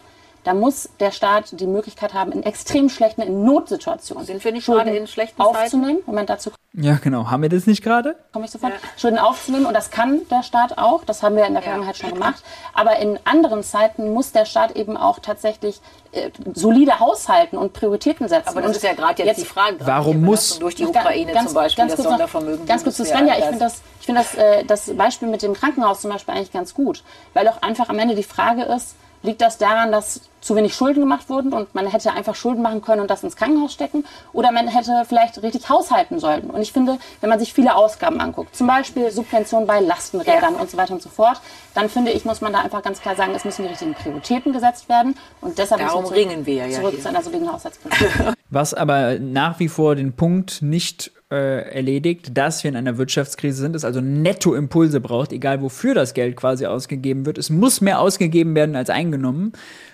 da muss der Staat die Möglichkeit haben, in extrem schlechten, in Notsituationen Sind wir nicht Schulden gerade in schlechten aufzunehmen. Zeiten? Moment, dazu. Ja, genau. Haben wir das nicht gerade? Komme ich sofort. Ja. Schulden aufzunehmen und das kann der Staat auch. Das haben wir in der Vergangenheit ja. schon gemacht. Aber in anderen Zeiten muss der Staat eben auch tatsächlich äh, solide haushalten und Prioritäten setzen. Aber das und ist ja gerade jetzt, jetzt, die Frage. Warum muss durch die Ukraine ganz, zum Beispiel ganz das Sondervermögen? Ganz kurz zu Svenja. Ich finde das, ich find das, äh, das Beispiel mit dem Krankenhaus zum Beispiel eigentlich ganz gut, weil auch einfach am Ende die Frage ist, Liegt das daran, dass zu wenig Schulden gemacht wurden und man hätte einfach Schulden machen können und das ins Krankenhaus stecken? Oder man hätte vielleicht richtig haushalten sollen? Und ich finde, wenn man sich viele Ausgaben anguckt, zum Beispiel Subventionen bei Lastenrädern ja. und so weiter und so fort, dann finde ich, muss man da einfach ganz klar sagen, es müssen die richtigen Prioritäten gesetzt werden. Und deshalb Darum müssen wir zurück, wir ja zurück zu einer soliden Haushaltspolitik. *laughs* Was aber nach wie vor den Punkt nicht äh, erledigt, dass wir in einer Wirtschaftskrise sind, es also Nettoimpulse braucht, egal wofür das Geld quasi ausgegeben wird. Es muss mehr ausgegeben werden, als eingenommen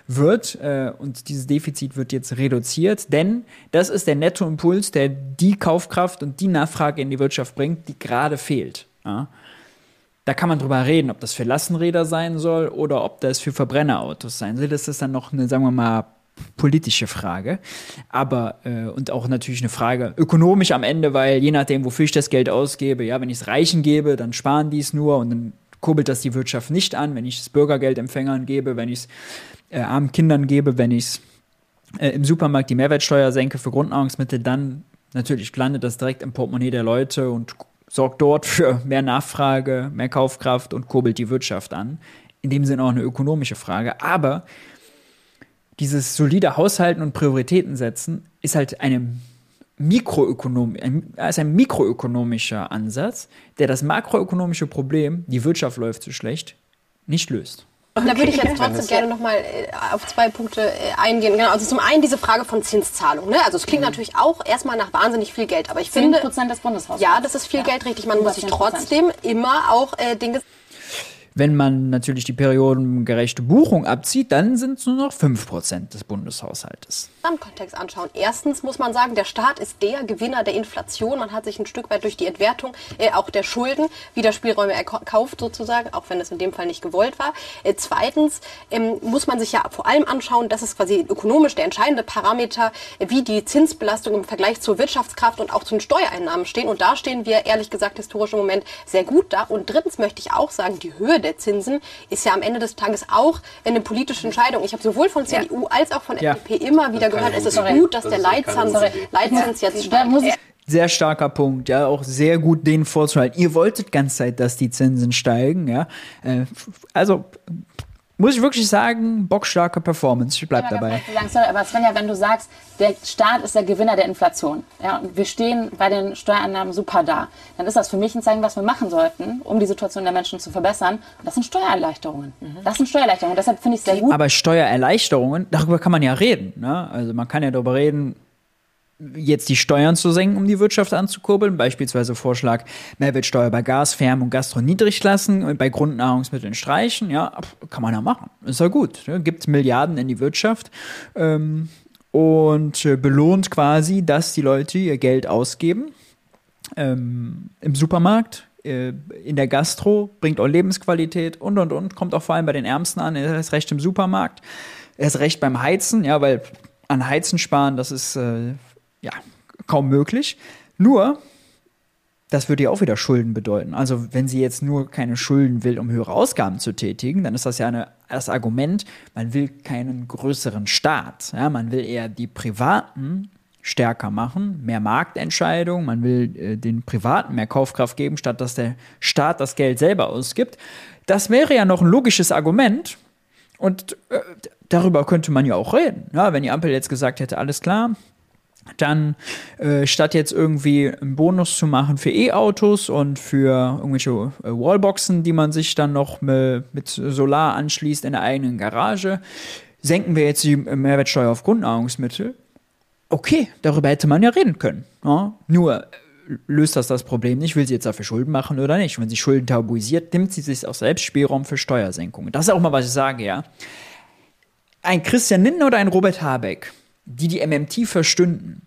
wird. Äh, und dieses Defizit wird jetzt reduziert, denn das ist der Nettoimpuls, der die Kaufkraft und die Nachfrage in die Wirtschaft bringt, die gerade fehlt. Ja? Da kann man drüber reden, ob das für Lastenräder sein soll oder ob das für Verbrennerautos sein soll. Das ist dann noch eine, sagen wir mal, politische Frage, aber äh, und auch natürlich eine Frage ökonomisch am Ende, weil je nachdem, wofür ich das Geld ausgebe, ja, wenn ich es Reichen gebe, dann sparen die es nur und dann kurbelt das die Wirtschaft nicht an, wenn ich es Bürgergeldempfängern gebe, wenn ich es äh, armen Kindern gebe, wenn ich es äh, im Supermarkt die Mehrwertsteuer senke für Grundnahrungsmittel, dann natürlich landet das direkt im Portemonnaie der Leute und sorgt dort für mehr Nachfrage, mehr Kaufkraft und kurbelt die Wirtschaft an. In dem Sinne auch eine ökonomische Frage. Aber dieses solide Haushalten und Prioritäten setzen ist halt eine Mikroökonom ein, ist ein mikroökonomischer Ansatz, der das makroökonomische Problem, die Wirtschaft läuft zu schlecht, nicht löst. Okay. Da würde ich jetzt trotzdem gerne nochmal äh, auf zwei Punkte äh, eingehen. Genau, also zum einen diese Frage von Zinszahlung. Ne? Also es klingt mhm. natürlich auch erstmal nach wahnsinnig viel Geld, aber ich 10 finde... Prozent des Bundeshaushalts. Ja, das ist viel ja. Geld, richtig. Man muss sich trotzdem immer auch äh, Dinge Wenn man natürlich die periodengerechte Buchung abzieht, dann sind es nur noch 5% des Bundeshaushaltes. Am Kontext anschauen. Erstens muss man sagen, der Staat ist der Gewinner der Inflation. Man hat sich ein Stück weit durch die Entwertung äh, auch der Schulden wieder Spielräume erkauft sozusagen, auch wenn es in dem Fall nicht gewollt war. Äh, zweitens ähm, muss man sich ja vor allem anschauen, das ist quasi ökonomisch der entscheidende Parameter, äh, wie die Zinsbelastung im Vergleich zur Wirtschaftskraft und auch zu den Steuereinnahmen stehen. Und da stehen wir ehrlich gesagt historisch im Moment sehr gut da. Und drittens möchte ich auch sagen, die Höhe der Zinsen ist ja am Ende des Tages auch eine politische Entscheidung. Ich habe sowohl von CDU ja. als auch von ja. FDP immer wieder es ist gut, dass das der Leitzins, Leitzins jetzt steigt. *laughs* Sehr starker Punkt, ja, auch sehr gut den vorzuhalten. Ihr wolltet ganz Zeit, dass die Zinsen steigen, ja. Äh, also muss ich wirklich sagen, bockstarke Performance. Ich bleib ja, dabei. Sagen, sorry, aber Svenja, wenn du sagst, der Staat ist der Gewinner der Inflation, ja, und wir stehen bei den Steuerannahmen super da, dann ist das für mich ein Zeichen, was wir machen sollten, um die Situation der Menschen zu verbessern. Und das sind Steuererleichterungen. Mhm. Das sind Steuererleichterungen. Deshalb finde ich es sehr gut. Aber Steuererleichterungen, darüber kann man ja reden. Ne? Also man kann ja darüber reden, jetzt die Steuern zu senken, um die Wirtschaft anzukurbeln. Beispielsweise Vorschlag, Mehrwertsteuer bei Gas, Färm und Gastro niedrig lassen, und bei Grundnahrungsmitteln streichen. Ja, kann man ja machen. Ist ja gut. Ne? Gibt Milliarden in die Wirtschaft ähm, und äh, belohnt quasi, dass die Leute ihr Geld ausgeben. Ähm, Im Supermarkt, äh, in der Gastro, bringt auch Lebensqualität und und und, kommt auch vor allem bei den Ärmsten an, er ist recht im Supermarkt. Er ist recht beim Heizen, ja, weil an Heizen sparen, das ist äh, ja, kaum möglich. Nur, das würde ja auch wieder Schulden bedeuten. Also, wenn sie jetzt nur keine Schulden will, um höhere Ausgaben zu tätigen, dann ist das ja eine, das Argument, man will keinen größeren Staat. Ja, man will eher die Privaten stärker machen, mehr Marktentscheidungen, man will äh, den Privaten mehr Kaufkraft geben, statt dass der Staat das Geld selber ausgibt. Das wäre ja noch ein logisches Argument. Und äh, darüber könnte man ja auch reden. Ja, wenn die Ampel jetzt gesagt hätte, alles klar, dann äh, statt jetzt irgendwie einen Bonus zu machen für E-Autos und für irgendwelche äh, Wallboxen, die man sich dann noch mit, mit Solar anschließt in der eigenen Garage, senken wir jetzt die Mehrwertsteuer auf Grundnahrungsmittel. Okay, darüber hätte man ja reden können. Ja? Nur äh, löst das das Problem nicht, will sie jetzt dafür Schulden machen oder nicht. wenn sie Schulden tabuisiert, nimmt sie sich auch selbst Spielraum für Steuersenkungen. Das ist auch mal, was ich sage, ja. Ein Christian Lindner oder ein Robert Habeck die die MMT verstünden,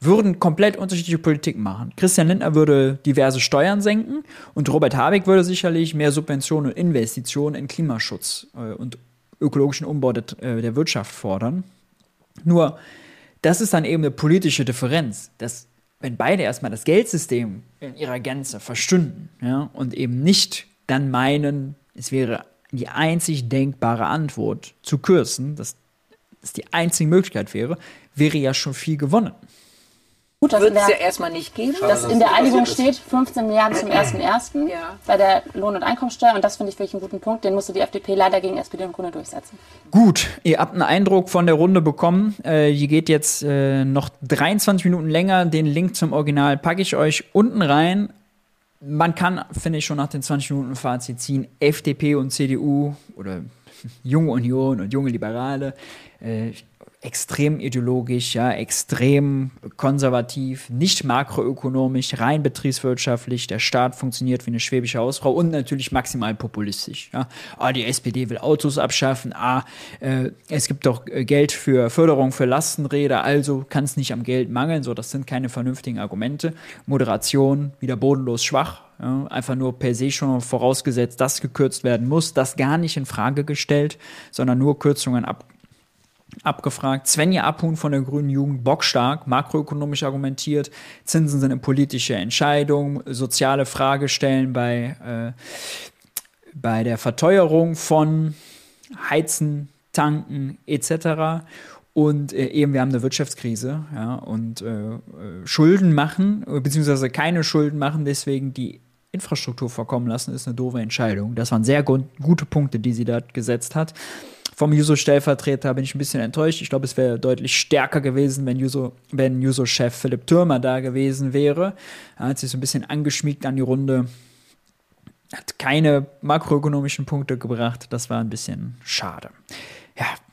würden komplett unterschiedliche Politik machen. Christian Lindner würde diverse Steuern senken und Robert Habeck würde sicherlich mehr Subventionen und Investitionen in Klimaschutz äh, und ökologischen Umbau der, äh, der, Wirtschaft fordern. Nur, das ist dann eben eine politische Differenz, dass wenn beide erstmal das Geldsystem in ihrer Gänze verstünden ja, und eben nicht dann meinen, es wäre die einzig denkbare Antwort zu kürzen, dass das die einzige Möglichkeit wäre, wäre ja schon viel gewonnen. Gut, das wird es ja erstmal nicht geben. Das in der Einigung steht 15 Milliarden zum 1.1. Ja. bei der Lohn- und Einkommensteuer. Und das finde ich wirklich einen guten Punkt. Den musste die FDP leider gegen SPD und Grüne durchsetzen. Gut, ihr habt einen Eindruck von der Runde bekommen. Äh, die geht jetzt äh, noch 23 Minuten länger. Den Link zum Original packe ich euch unten rein. Man kann, finde ich, schon nach den 20 Minuten Fazit ziehen, FDP und CDU oder Junge Union und junge Liberale äh, extrem ideologisch, ja, extrem konservativ, nicht makroökonomisch, rein betriebswirtschaftlich. Der Staat funktioniert wie eine schwäbische Hausfrau und natürlich maximal populistisch. Ja. Ah, die SPD will Autos abschaffen. Ah, äh, es gibt doch äh, Geld für Förderung für Lastenräder, also kann es nicht am Geld mangeln. So, das sind keine vernünftigen Argumente. Moderation wieder bodenlos schwach. Ja, einfach nur per se schon vorausgesetzt, dass gekürzt werden muss, das gar nicht in Frage gestellt, sondern nur Kürzungen ab abgefragt. Svenja Abhuhn von der Grünen Jugend, bockstark, makroökonomisch argumentiert. Zinsen sind eine politische Entscheidung, soziale Fragestellen bei, äh, bei der Verteuerung von Heizen, Tanken etc. Und äh, eben, wir haben eine Wirtschaftskrise ja, und äh, äh Schulden machen, beziehungsweise keine Schulden machen, deswegen die Infrastruktur vorkommen lassen, ist eine doofe Entscheidung. Das waren sehr gute Punkte, die sie da gesetzt hat. Vom Juso-Stellvertreter bin ich ein bisschen enttäuscht. Ich glaube, es wäre deutlich stärker gewesen, wenn Juso, wenn Juso-Chef Philipp Türmer da gewesen wäre. Er hat sich so ein bisschen angeschmiegt an die Runde. Hat keine makroökonomischen Punkte gebracht. Das war ein bisschen schade.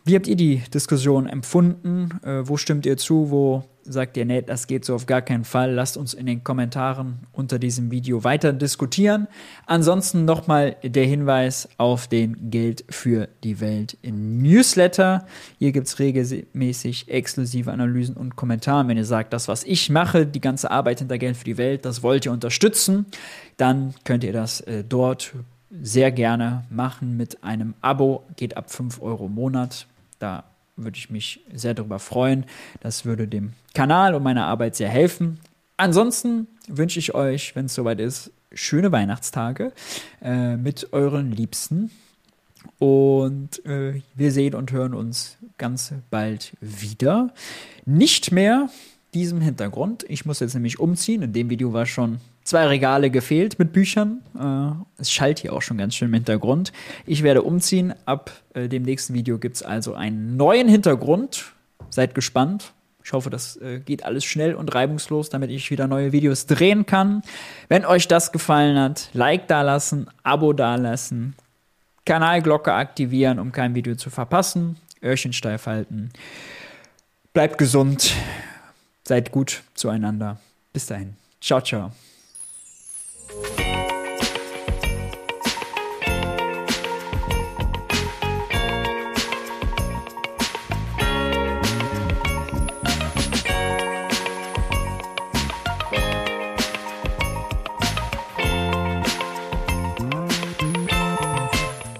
Wie habt ihr die Diskussion empfunden? Äh, wo stimmt ihr zu? Wo sagt ihr, nee, das geht so auf gar keinen Fall? Lasst uns in den Kommentaren unter diesem Video weiter diskutieren. Ansonsten nochmal der Hinweis auf den Geld für die Welt Newsletter. Hier gibt es regelmäßig exklusive Analysen und Kommentare. Wenn ihr sagt, das, was ich mache, die ganze Arbeit hinter Geld für die Welt, das wollt ihr unterstützen, dann könnt ihr das äh, dort sehr gerne machen mit einem Abo. Geht ab 5 Euro im Monat. Da würde ich mich sehr darüber freuen. Das würde dem Kanal und meiner Arbeit sehr helfen. Ansonsten wünsche ich euch, wenn es soweit ist, schöne Weihnachtstage äh, mit euren Liebsten. Und äh, wir sehen und hören uns ganz bald wieder. Nicht mehr diesem Hintergrund. Ich muss jetzt nämlich umziehen. In dem Video war schon zwei Regale gefehlt mit Büchern. Äh, es schallt hier auch schon ganz schön im Hintergrund. Ich werde umziehen. Ab äh, dem nächsten Video gibt es also einen neuen Hintergrund. Seid gespannt. Ich hoffe, das äh, geht alles schnell und reibungslos, damit ich wieder neue Videos drehen kann. Wenn euch das gefallen hat, Like dalassen, Abo dalassen, Kanalglocke aktivieren, um kein Video zu verpassen, Öhrchen steif halten. Bleibt gesund, seid gut zueinander. Bis dahin. Ciao, ciao. Thank you.